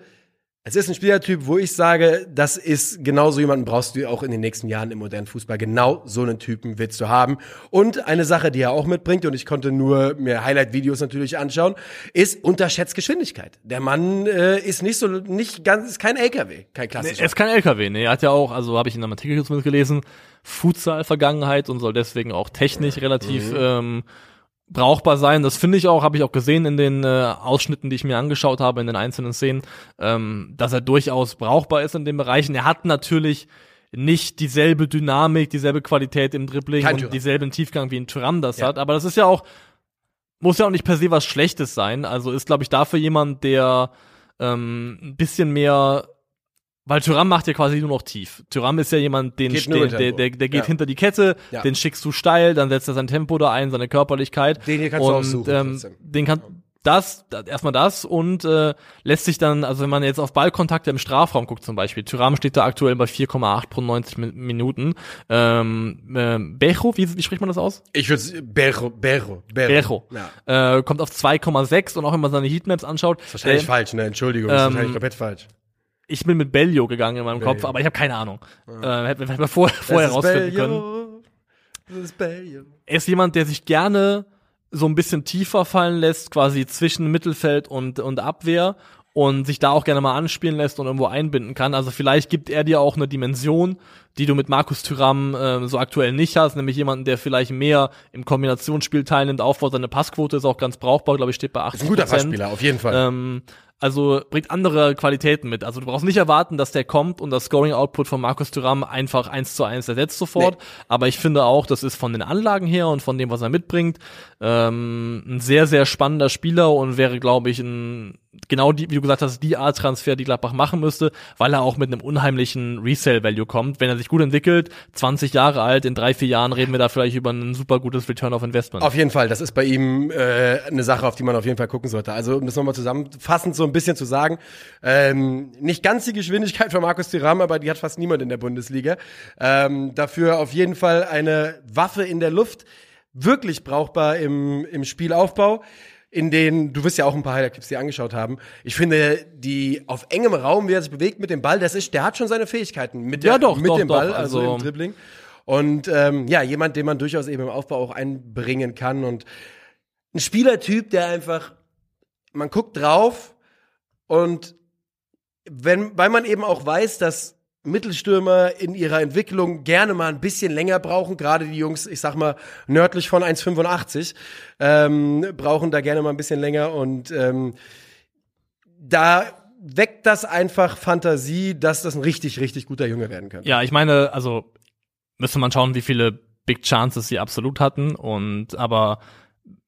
Speaker 2: es ist ein Spielertyp, wo ich sage, das ist genauso jemanden brauchst du auch in den nächsten Jahren im modernen Fußball. Genau so einen Typen willst du haben. Und eine Sache, die er auch mitbringt, und ich konnte nur mir Highlight-Videos natürlich anschauen, ist unterschätzt Geschwindigkeit. Der Mann äh, ist nicht so, nicht ganz, ist kein LKW, kein klassischer.
Speaker 3: Er ist kein LKW, ne? Er hat ja auch, also habe ich in einem Artikel zumindest gelesen, Futsal-Vergangenheit und soll deswegen auch technisch relativ ähm, brauchbar sein. Das finde ich auch, habe ich auch gesehen in den äh, Ausschnitten, die ich mir angeschaut habe, in den einzelnen Szenen, ähm, dass er durchaus brauchbar ist in dem Bereich. Und er hat natürlich nicht dieselbe Dynamik, dieselbe Qualität im Dribbling
Speaker 2: Kein
Speaker 3: und
Speaker 2: Thuram.
Speaker 3: dieselben Tiefgang wie ein Tyram das
Speaker 2: Ja.
Speaker 3: hat. Aber das ist ja auch, muss ja auch nicht per se was Schlechtes sein. Also ist, glaube ich, dafür jemand, der ähm, ein bisschen mehr weil Tyram macht ja quasi nur noch tief. Tyram ist ja jemand, den
Speaker 2: Geht nur
Speaker 3: der, der, der, geht
Speaker 2: Ja.
Speaker 3: hinter die Kette,
Speaker 2: Ja.
Speaker 3: den schickst du steil, dann setzt er sein Tempo da ein, seine Körperlichkeit.
Speaker 2: Den hier kannst du
Speaker 3: und,
Speaker 2: aussuchen,
Speaker 3: Ähm, den kann das, da- erstmal das und äh, lässt sich dann, also wenn man jetzt auf Ballkontakte im Strafraum guckt zum Beispiel, Tyram steht da aktuell bei 4,8 pro 90 Min- Minuten. Ähm, ähm, Bejo, wie, wie spricht man das aus?
Speaker 2: ich würde Berro, Berro,
Speaker 3: Bejo.
Speaker 2: Ja.
Speaker 3: Äh, kommt auf 2,6 und auch wenn man seine Heatmaps anschaut.
Speaker 2: Wahrscheinlich
Speaker 3: der-
Speaker 2: falsch, ne? Entschuldigung, das ist
Speaker 3: ähm,
Speaker 2: wahrscheinlich komplett falsch.
Speaker 3: Ich bin mit Bellio gegangen in meinem Kopf,
Speaker 2: Bellio.
Speaker 3: aber ich habe keine Ahnung. Äh, hätten wir vor, vorher
Speaker 2: Das ist
Speaker 3: rausfinden können.
Speaker 2: Bello. Das ist.
Speaker 3: Er ist jemand, der sich gerne so ein bisschen tiefer fallen lässt, quasi zwischen Mittelfeld und, und Abwehr und sich da auch gerne mal anspielen lässt und irgendwo einbinden kann. Also vielleicht gibt er dir auch eine Dimension, die du mit Markus Thüram äh, so aktuell nicht hast, nämlich jemanden, der vielleicht mehr im Kombinationsspiel teilnimmt, Aufbau, seine Passquote ist auch ganz brauchbar, glaube ich, steht bei 80
Speaker 2: Ist ein guter Passspieler, auf jeden Fall.
Speaker 3: ähm, also bringt andere Qualitäten mit. Also du brauchst nicht erwarten, dass der kommt und das Scoring-Output von Markus Thuram einfach eins zu eins ersetzt sofort. Aber ich finde auch, das ist von den Anlagen her und von dem, was er mitbringt, ähm, ein sehr, sehr spannender Spieler und wäre, glaube ich, ein genau die, wie du gesagt hast, die Art Transfer, die Gladbach machen müsste, weil er auch mit einem unheimlichen Resale-Value kommt. Wenn er sich gut entwickelt, 20 Jahre alt, in drei, vier Jahren reden wir da vielleicht über ein super gutes Return of Investment.
Speaker 2: Auf jeden Fall, das ist bei ihm äh, eine Sache, auf die man auf jeden Fall gucken sollte. Also um das nochmal zusammenfassend so ein bisschen zu sagen, ähm, nicht ganz die Geschwindigkeit von Markus Thuram, aber die hat fast niemand in der Bundesliga. Ähm, dafür auf jeden Fall eine Waffe in der Luft, wirklich brauchbar im, im Spielaufbau. In denen, du wirst ja auch ein paar Highlight-Clips dir angeschaut haben. Ich finde, die auf engem Raum, wie er sich bewegt mit dem Ball, das ist, der hat schon seine Fähigkeiten mit, der,
Speaker 3: Ja, doch,
Speaker 2: mit
Speaker 3: doch,
Speaker 2: dem Ball,
Speaker 3: doch,
Speaker 2: also,
Speaker 3: also-
Speaker 2: im Dribbling. Und ähm, ja, jemand, den man durchaus eben im Aufbau auch einbringen kann. Und ein Spielertyp, der einfach, man guckt drauf und wenn, weil man eben auch weiß, dass Mittelstürmer in ihrer Entwicklung gerne mal ein bisschen länger brauchen, gerade die Jungs, ich sag mal, nördlich von 1,85, ähm, brauchen da gerne mal ein bisschen länger und ähm, da weckt das einfach Fantasie, dass das ein richtig, richtig guter Junge werden könnte.
Speaker 3: Ja, ich meine, also müsste man schauen, wie viele Big Chances sie absolut hatten und aber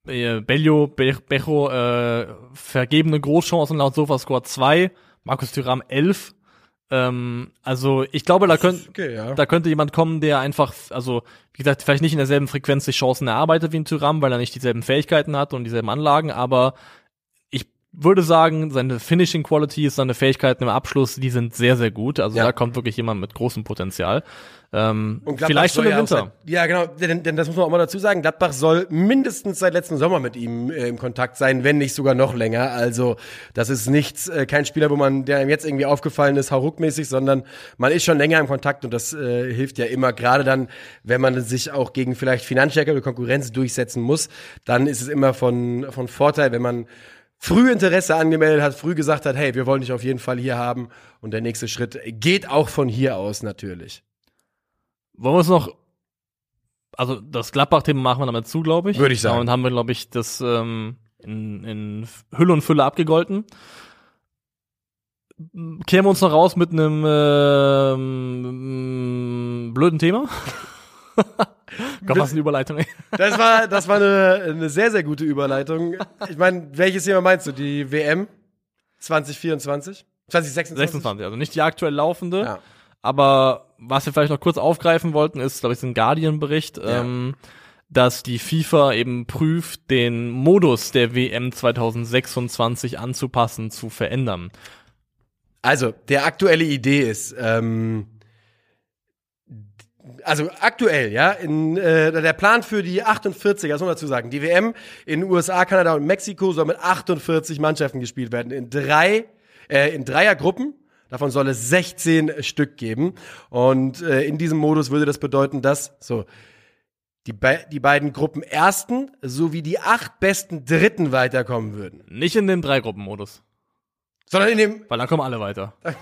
Speaker 3: äh, Bellio, Be Bejo, äh, vergebene Großchancen laut Sofascore 2, Markus Thuram 11. Ähm, also ich glaube, da könnte
Speaker 2: Okay, ja.
Speaker 3: da könnte jemand kommen, der einfach, also wie gesagt, vielleicht nicht in derselben Frequenz sich Chancen erarbeitet wie ein Tyram, weil er nicht dieselben Fähigkeiten hat und dieselben Anlagen, aber ich würde sagen, seine Finishing Qualities, seine Fähigkeiten im Abschluss, die sind sehr, sehr gut. Also
Speaker 2: Ja.
Speaker 3: da kommt wirklich jemand mit großem Potenzial. Ähm, vielleicht schon im
Speaker 2: ja
Speaker 3: Winter.
Speaker 2: Seit, ja, genau, denn, denn das muss man auch mal dazu sagen. Gladbach soll mindestens seit letzten Sommer mit ihm äh, im Kontakt sein, wenn nicht sogar noch länger. Also das ist nichts, äh, kein Spieler, wo man, der ihm jetzt irgendwie aufgefallen ist, hauruckmäßig, sondern man ist schon länger im Kontakt und das äh, hilft ja immer, gerade dann, wenn man sich auch gegen vielleicht finanzstärkere Konkurrenz durchsetzen muss, dann ist es immer von, von Vorteil, wenn man früh Interesse angemeldet hat, früh gesagt hat, hey, wir wollen dich auf jeden Fall hier haben. Und der nächste Schritt geht auch von hier aus natürlich.
Speaker 3: Wollen wir es noch, also das Gladbach-Thema machen wir damit zu, glaube ich.
Speaker 2: Würde ich sagen.
Speaker 3: Und haben wir, glaube ich, das ähm, in, in Hülle und Fülle abgegolten. Kehren wir uns noch raus mit einem ähm, blöden Thema. Gott, was eine Überleitung. ey.
Speaker 2: Das war, das war eine, eine sehr, sehr gute Überleitung. Ich meine, welches Thema meinst du? Die WM 2024? 2026?
Speaker 3: 26, also nicht die aktuell laufende.
Speaker 2: Ja.
Speaker 3: Aber was wir vielleicht noch kurz aufgreifen wollten, ist, glaube ich, ein Guardian-Bericht, ähm, dass die FIFA eben prüft, den Modus der WM 2026 anzupassen, zu verändern.
Speaker 2: Also, der aktuelle Idee ist, ähm, also aktuell, ja, in, äh, der Plan für die 48, das muss man dazu sagen, die WM in USA, Kanada und Mexiko soll mit 48 Mannschaften gespielt werden, in drei, äh, in Dreiergruppen. Davon soll es 16 Stück geben. Und äh, in diesem Modus würde das bedeuten, dass so die, be die beiden Gruppen ersten sowie die acht besten Dritten weiterkommen würden.
Speaker 3: Nicht in dem Dreigruppen-Modus,
Speaker 2: Sondern in dem.
Speaker 3: weil dann kommen alle weiter.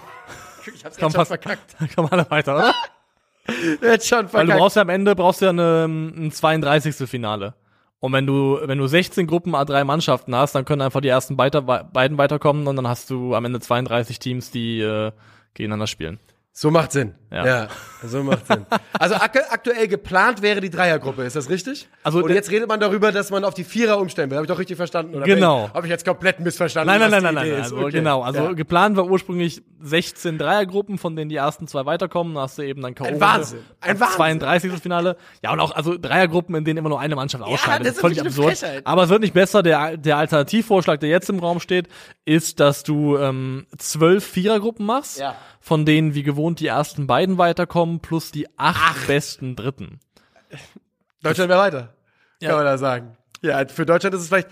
Speaker 2: Ich hab's
Speaker 3: Komm,
Speaker 2: jetzt schon verkackt.
Speaker 3: Dann kommen alle weiter, oder?
Speaker 2: Jetzt schon
Speaker 3: Weil du
Speaker 2: verkackt.
Speaker 3: brauchst ja am Ende brauchst ja eine, ein 32. Finale. Und wenn du, wenn du 16 Gruppen A3 Mannschaften hast, dann können einfach die ersten weiter, beiden weiterkommen und dann hast du am Ende 32 Teams, die äh, gegeneinander spielen.
Speaker 2: So macht Sinn.
Speaker 3: Ja.
Speaker 2: Ja, so macht Sinn. Also ak aktuell geplant wäre die Dreiergruppe, ist das richtig?
Speaker 3: Also
Speaker 2: und jetzt redet man darüber, dass man auf die Vierer umstellen will. Habe ich doch richtig verstanden? Oder
Speaker 3: Genau.
Speaker 2: Habe ich jetzt komplett missverstanden?
Speaker 3: Nein, nein, nein, nein, nein. Also
Speaker 2: Okay.
Speaker 3: genau. Also
Speaker 2: ja.
Speaker 3: geplant war ursprünglich 16 Dreiergruppen, von denen die ersten zwei weiterkommen. Dann hast du eben dann K.O.
Speaker 2: Ein Wahnsinn. Ein Wahnsinn.
Speaker 3: 32. Finale. Ja, und auch, also Dreiergruppen, in denen immer nur eine Mannschaft ausscheidet.
Speaker 2: das ist
Speaker 3: völlig absurd.
Speaker 2: Frechheit.
Speaker 3: Aber es wird nicht besser. Der, der Alternativvorschlag, der jetzt im Raum steht, ist, dass du ähm, zwölf Vierergruppen machst,
Speaker 2: Ja.
Speaker 3: von denen wie gewohnt die ersten beiden weiterkommen, plus die acht besten Dritten.
Speaker 2: Deutschland wäre weiter.
Speaker 3: Ja.
Speaker 2: Kann man da sagen. Ja, für Deutschland ist es vielleicht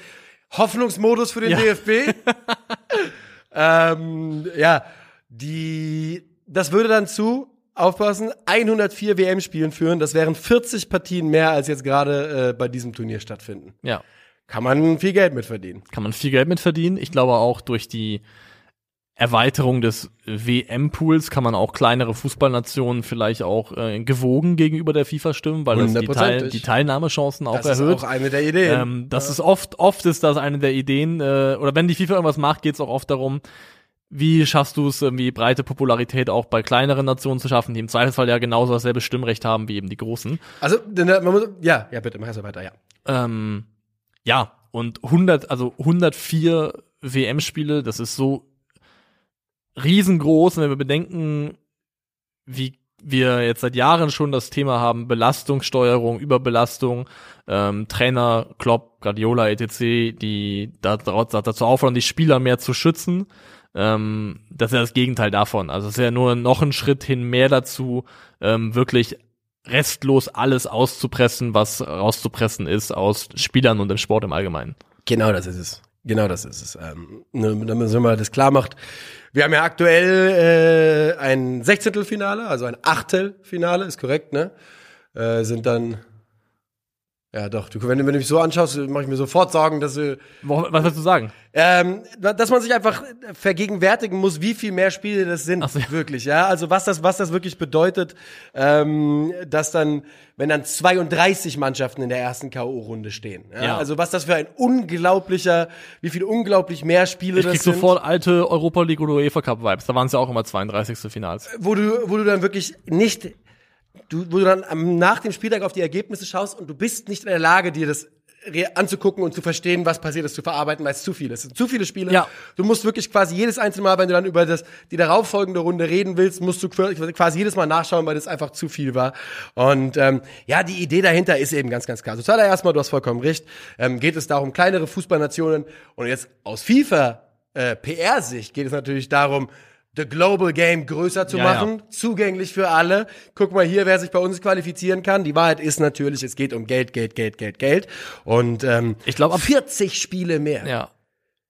Speaker 2: Hoffnungsmodus für den
Speaker 3: Ja.
Speaker 2: DFB. ähm, ja, die, das würde dann zu, aufpassen, 104 WM-Spielen führen. Das wären 40 Partien mehr, als jetzt gerade äh, bei diesem Turnier stattfinden.
Speaker 3: Ja.
Speaker 2: Kann man viel Geld mit verdienen.
Speaker 3: kann man viel Geld mit verdienen. Ich glaube auch durch die Erweiterung des WM-Pools kann man auch kleinere Fußballnationen vielleicht auch äh, gewogen gegenüber der FIFA stimmen, weil das die, Teil, die Teilnahmechancen auch
Speaker 2: Das
Speaker 3: erhöht.
Speaker 2: ist auch eine der Ideen.
Speaker 3: ähm, das ist oft, oft ist das eine der Ideen, äh, oder wenn die FIFA irgendwas macht, geht es auch oft darum, wie schaffst du es, irgendwie breite Popularität auch bei kleineren Nationen zu schaffen, die im Zweifelsfall ja genauso dasselbe Stimmrecht haben wie eben die großen.
Speaker 2: also, äh, man muss, ja, ja, bitte, mach erst mal weiter, ja.
Speaker 3: Ähm, ja, und 100, also 104 WM-Spiele, das ist so riesengroß, und wenn wir bedenken, wie wir jetzt seit Jahren schon das Thema haben, Belastungssteuerung, Überbelastung, ähm, Trainer, Klopp, Guardiola, etc., die da, da, dazu auffordern, die Spieler mehr zu schützen. Ähm, das ist ja das Gegenteil davon. Also es ist ja nur noch ein Schritt hin mehr dazu, ähm, wirklich restlos alles auszupressen, was rauszupressen ist aus Spielern und dem Sport im Allgemeinen.
Speaker 2: Genau das ist es. Genau das ist es. Ähm, damit man das klar macht. Wir haben ja aktuell äh, ein Sechzehntelfinale, also ein Achtelfinale, ist korrekt, ne? Äh, sind dann ja doch, du, wenn, du- wenn du mich so anschaust, mache ich mir sofort Sorgen, dass du
Speaker 3: Wo- Was willst du sagen?
Speaker 2: ähm, dass man sich einfach vergegenwärtigen muss, wie viel mehr Spiele das sind,
Speaker 3: so, ja.
Speaker 2: wirklich, ja. Also was das, was das wirklich bedeutet, ähm, dass dann, wenn dann 32 Mannschaften in der ersten K.O.-Runde stehen. Ja?
Speaker 3: Ja.
Speaker 2: Also was das für ein unglaublicher, wie viel unglaublich mehr Spiele
Speaker 3: Ich
Speaker 2: das
Speaker 3: krieg
Speaker 2: sind,
Speaker 3: sofort alte Europa League oder UEFA Cup Vibes. Da waren es ja auch immer 32. Finals.
Speaker 2: wo du, wo du dann wirklich nicht, du, wo du dann am, nach dem Spieltag auf die Ergebnisse schaust und du bist nicht in der Lage, dir das anzugucken und zu verstehen, was passiert ist, zu verarbeiten, weil es zu viel ist. Es sind zu viele Spiele.
Speaker 3: Ja.
Speaker 2: Du musst wirklich quasi jedes einzelne Mal, wenn du dann über das, die darauffolgende Runde reden willst, musst du qu- quasi jedes Mal nachschauen, weil das einfach zu viel war. Und ähm, ja, die Idee dahinter ist eben ganz, ganz klar. Zuallererst mal, du hast vollkommen recht, ähm, geht es darum, kleinere Fußballnationen und jetzt aus FIFA äh, PR-Sicht geht es natürlich darum, the global game größer zu
Speaker 3: Ja, ja.
Speaker 2: machen, zugänglich für alle. Guck mal hier, wer sich bei uns qualifizieren kann. Die Wahrheit ist natürlich, es geht um Geld, Geld, Geld, Geld, Geld. Und ähm,
Speaker 3: Ich glaube, ab
Speaker 2: 40 Spiele mehr.
Speaker 3: Ja.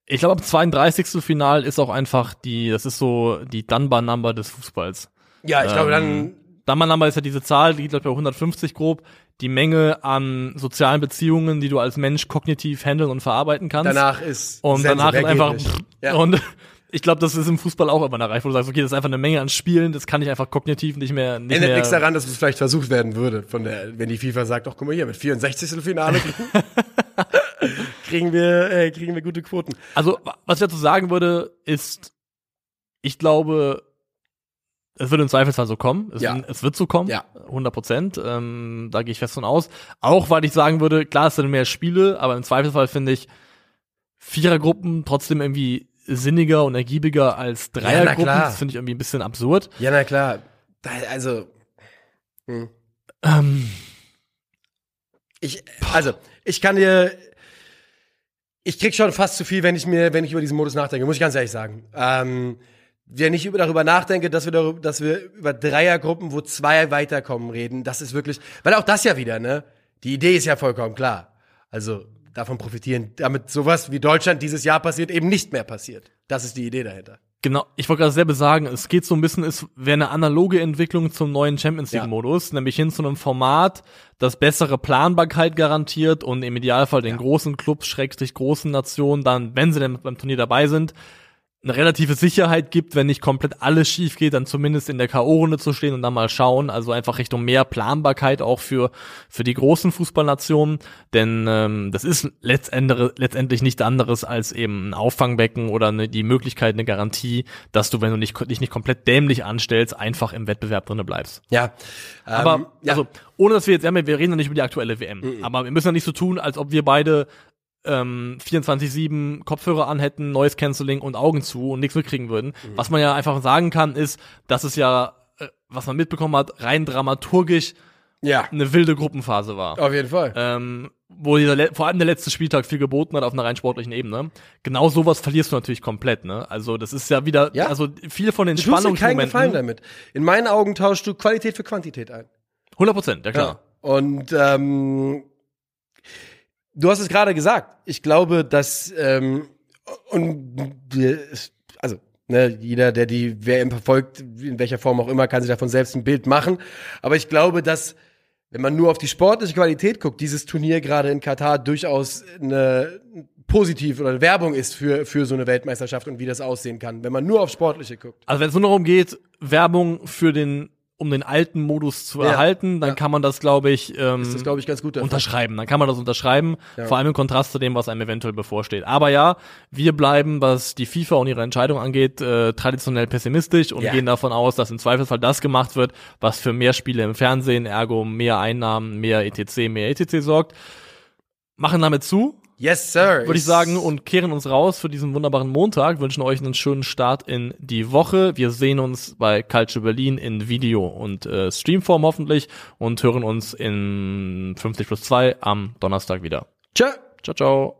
Speaker 3: Ich glaube, am 32. Final ist auch einfach die, das ist so die Dunbar-Number des Fußballs.
Speaker 2: Ja, ich glaube, dann
Speaker 3: Ähm, Dunbar-Number ist ja diese Zahl, die liegt bei 150 grob. Die Menge an sozialen Beziehungen, die du als Mensch kognitiv handeln und verarbeiten kannst.
Speaker 2: danach ist
Speaker 3: und
Speaker 2: Sense,
Speaker 3: danach ist einfach,
Speaker 2: nicht. Ja.
Speaker 3: und ich glaube, das ist im Fußball auch immer erreicht, wo du sagst, okay, das ist einfach eine Menge an Spielen, das kann ich einfach kognitiv nicht mehr, nicht
Speaker 2: Ändert
Speaker 3: mehr.
Speaker 2: nichts daran, dass es vielleicht versucht werden würde, von der, wenn die FIFA sagt, doch guck mal hier, mit 64. Finale kriegen, wir, äh, kriegen wir gute Quoten.
Speaker 3: Also, wa- was ich dazu sagen würde, ist, ich glaube, es wird im Zweifelsfall so kommen. Es,
Speaker 2: Ja.
Speaker 3: es wird so kommen.
Speaker 2: Ja.
Speaker 3: 100 Prozent. Ähm, da gehe ich fest von aus. Auch weil ich sagen würde, klar, es sind mehr Spiele, aber im Zweifelsfall finde ich Vierergruppen trotzdem irgendwie sinniger und ergiebiger als Dreiergruppen.
Speaker 2: klar.
Speaker 3: das finde ich irgendwie ein bisschen absurd.
Speaker 2: Ja, na klar. Also, hm.
Speaker 3: Ähm,
Speaker 2: ich, also, ich kann dir, ich krieg schon fast zu viel, wenn ich mir, wenn ich über diesen Modus nachdenke, muss ich ganz ehrlich sagen. Ähm, wenn ich über, darüber nachdenke, dass wir darüber, dass wir über Dreiergruppen, wo zwei weiterkommen, reden, das ist wirklich, weil auch das ja wieder, ne? Die Idee ist ja vollkommen klar. Also, davon profitieren, damit sowas wie Deutschland dieses Jahr passiert, eben nicht mehr passiert. Das ist die Idee dahinter.
Speaker 3: Genau, ich wollte gerade selber sagen, es geht so ein bisschen, es wäre eine analoge Entwicklung zum neuen Champions League
Speaker 2: Ja.
Speaker 3: Modus, nämlich hin zu einem Format, das bessere Planbarkeit garantiert und im Idealfall den großen Clubs, Schrägstrich großen Nationen dann, wenn sie denn beim Turnier dabei sind, eine relative Sicherheit gibt, wenn nicht komplett alles schief geht, dann zumindest in der K.O.-Runde zu stehen und dann mal schauen. Also einfach Richtung mehr Planbarkeit auch für, für die großen Fußballnationen. Denn ähm, das ist letztendlich, letztendlich nicht anderes als eben ein Auffangbecken oder eine, die Möglichkeit, eine Garantie, dass du, wenn du nicht, dich nicht komplett dämlich anstellst, einfach im Wettbewerb drinne bleibst.
Speaker 2: Ja.
Speaker 3: Aber
Speaker 2: Ähm, ja.
Speaker 3: also, ohne dass wir jetzt, ja, wir reden ja nicht über die aktuelle WM, aber wir müssen ja nicht so tun, als ob wir beide ähm, 24-7 Kopfhörer an hätten, Noise Cancelling und Augen zu und nichts mitkriegen würden.
Speaker 2: Mhm.
Speaker 3: Was man ja einfach sagen kann, ist, dass es ja, äh, was man mitbekommen hat, rein dramaturgisch
Speaker 2: ja,
Speaker 3: eine wilde Gruppenphase war.
Speaker 2: auf jeden Fall.
Speaker 3: Ähm, wo dieser, vor allem der letzte Spieltag viel geboten hat auf einer rein sportlichen Ebene. Genau sowas verlierst du natürlich komplett, ne? Also das ist ja wieder,
Speaker 2: Ja.
Speaker 3: also viel von den
Speaker 2: Du tust dir keinen Gefallen
Speaker 3: Spannungsmomenten.
Speaker 2: damit. In meinen Augen tauschst du Qualität für Quantität ein.
Speaker 3: 100 Prozent, ja klar.
Speaker 2: Und ähm, du hast es gerade gesagt. Ich glaube, dass ähm, und also ne, jeder, der die WM verfolgt, in welcher Form auch immer, kann sich davon selbst ein Bild machen. Aber ich glaube, dass wenn man nur auf die sportliche Qualität guckt, dieses Turnier gerade in Katar durchaus eine positiv oder Werbung ist für für so eine Weltmeisterschaft und wie das aussehen kann, wenn man nur auf sportliche guckt.
Speaker 3: Also wenn es nur darum geht, Werbung für den, um den alten Modus zu
Speaker 2: Ja,
Speaker 3: erhalten, dann
Speaker 2: ja.
Speaker 3: kann man das, glaube ich, ähm,
Speaker 2: Das ist, glaube ich, ganz gut. dafür.
Speaker 3: unterschreiben. Dann kann man das unterschreiben, vor allem im Kontrast zu dem, was einem eventuell bevorsteht. Aber ja, wir bleiben, was die FIFA und ihre Entscheidung angeht, äh, traditionell pessimistisch und
Speaker 2: Ja.
Speaker 3: gehen davon aus, dass im Zweifelsfall das gemacht wird, was für mehr Spiele im Fernsehen, ergo mehr Einnahmen, mehr ETC, mehr ETC sorgt. Machen damit zu,
Speaker 2: Yes, sir.
Speaker 3: würde ich sagen, und kehren uns raus für diesen wunderbaren Montag, wünschen euch einen schönen Start in die Woche. Wir sehen uns bei Culture Berlin in Video und äh, Streamform hoffentlich und hören uns in 50 plus 2 am Donnerstag wieder.
Speaker 2: Ciao.
Speaker 3: Ciao, ciao.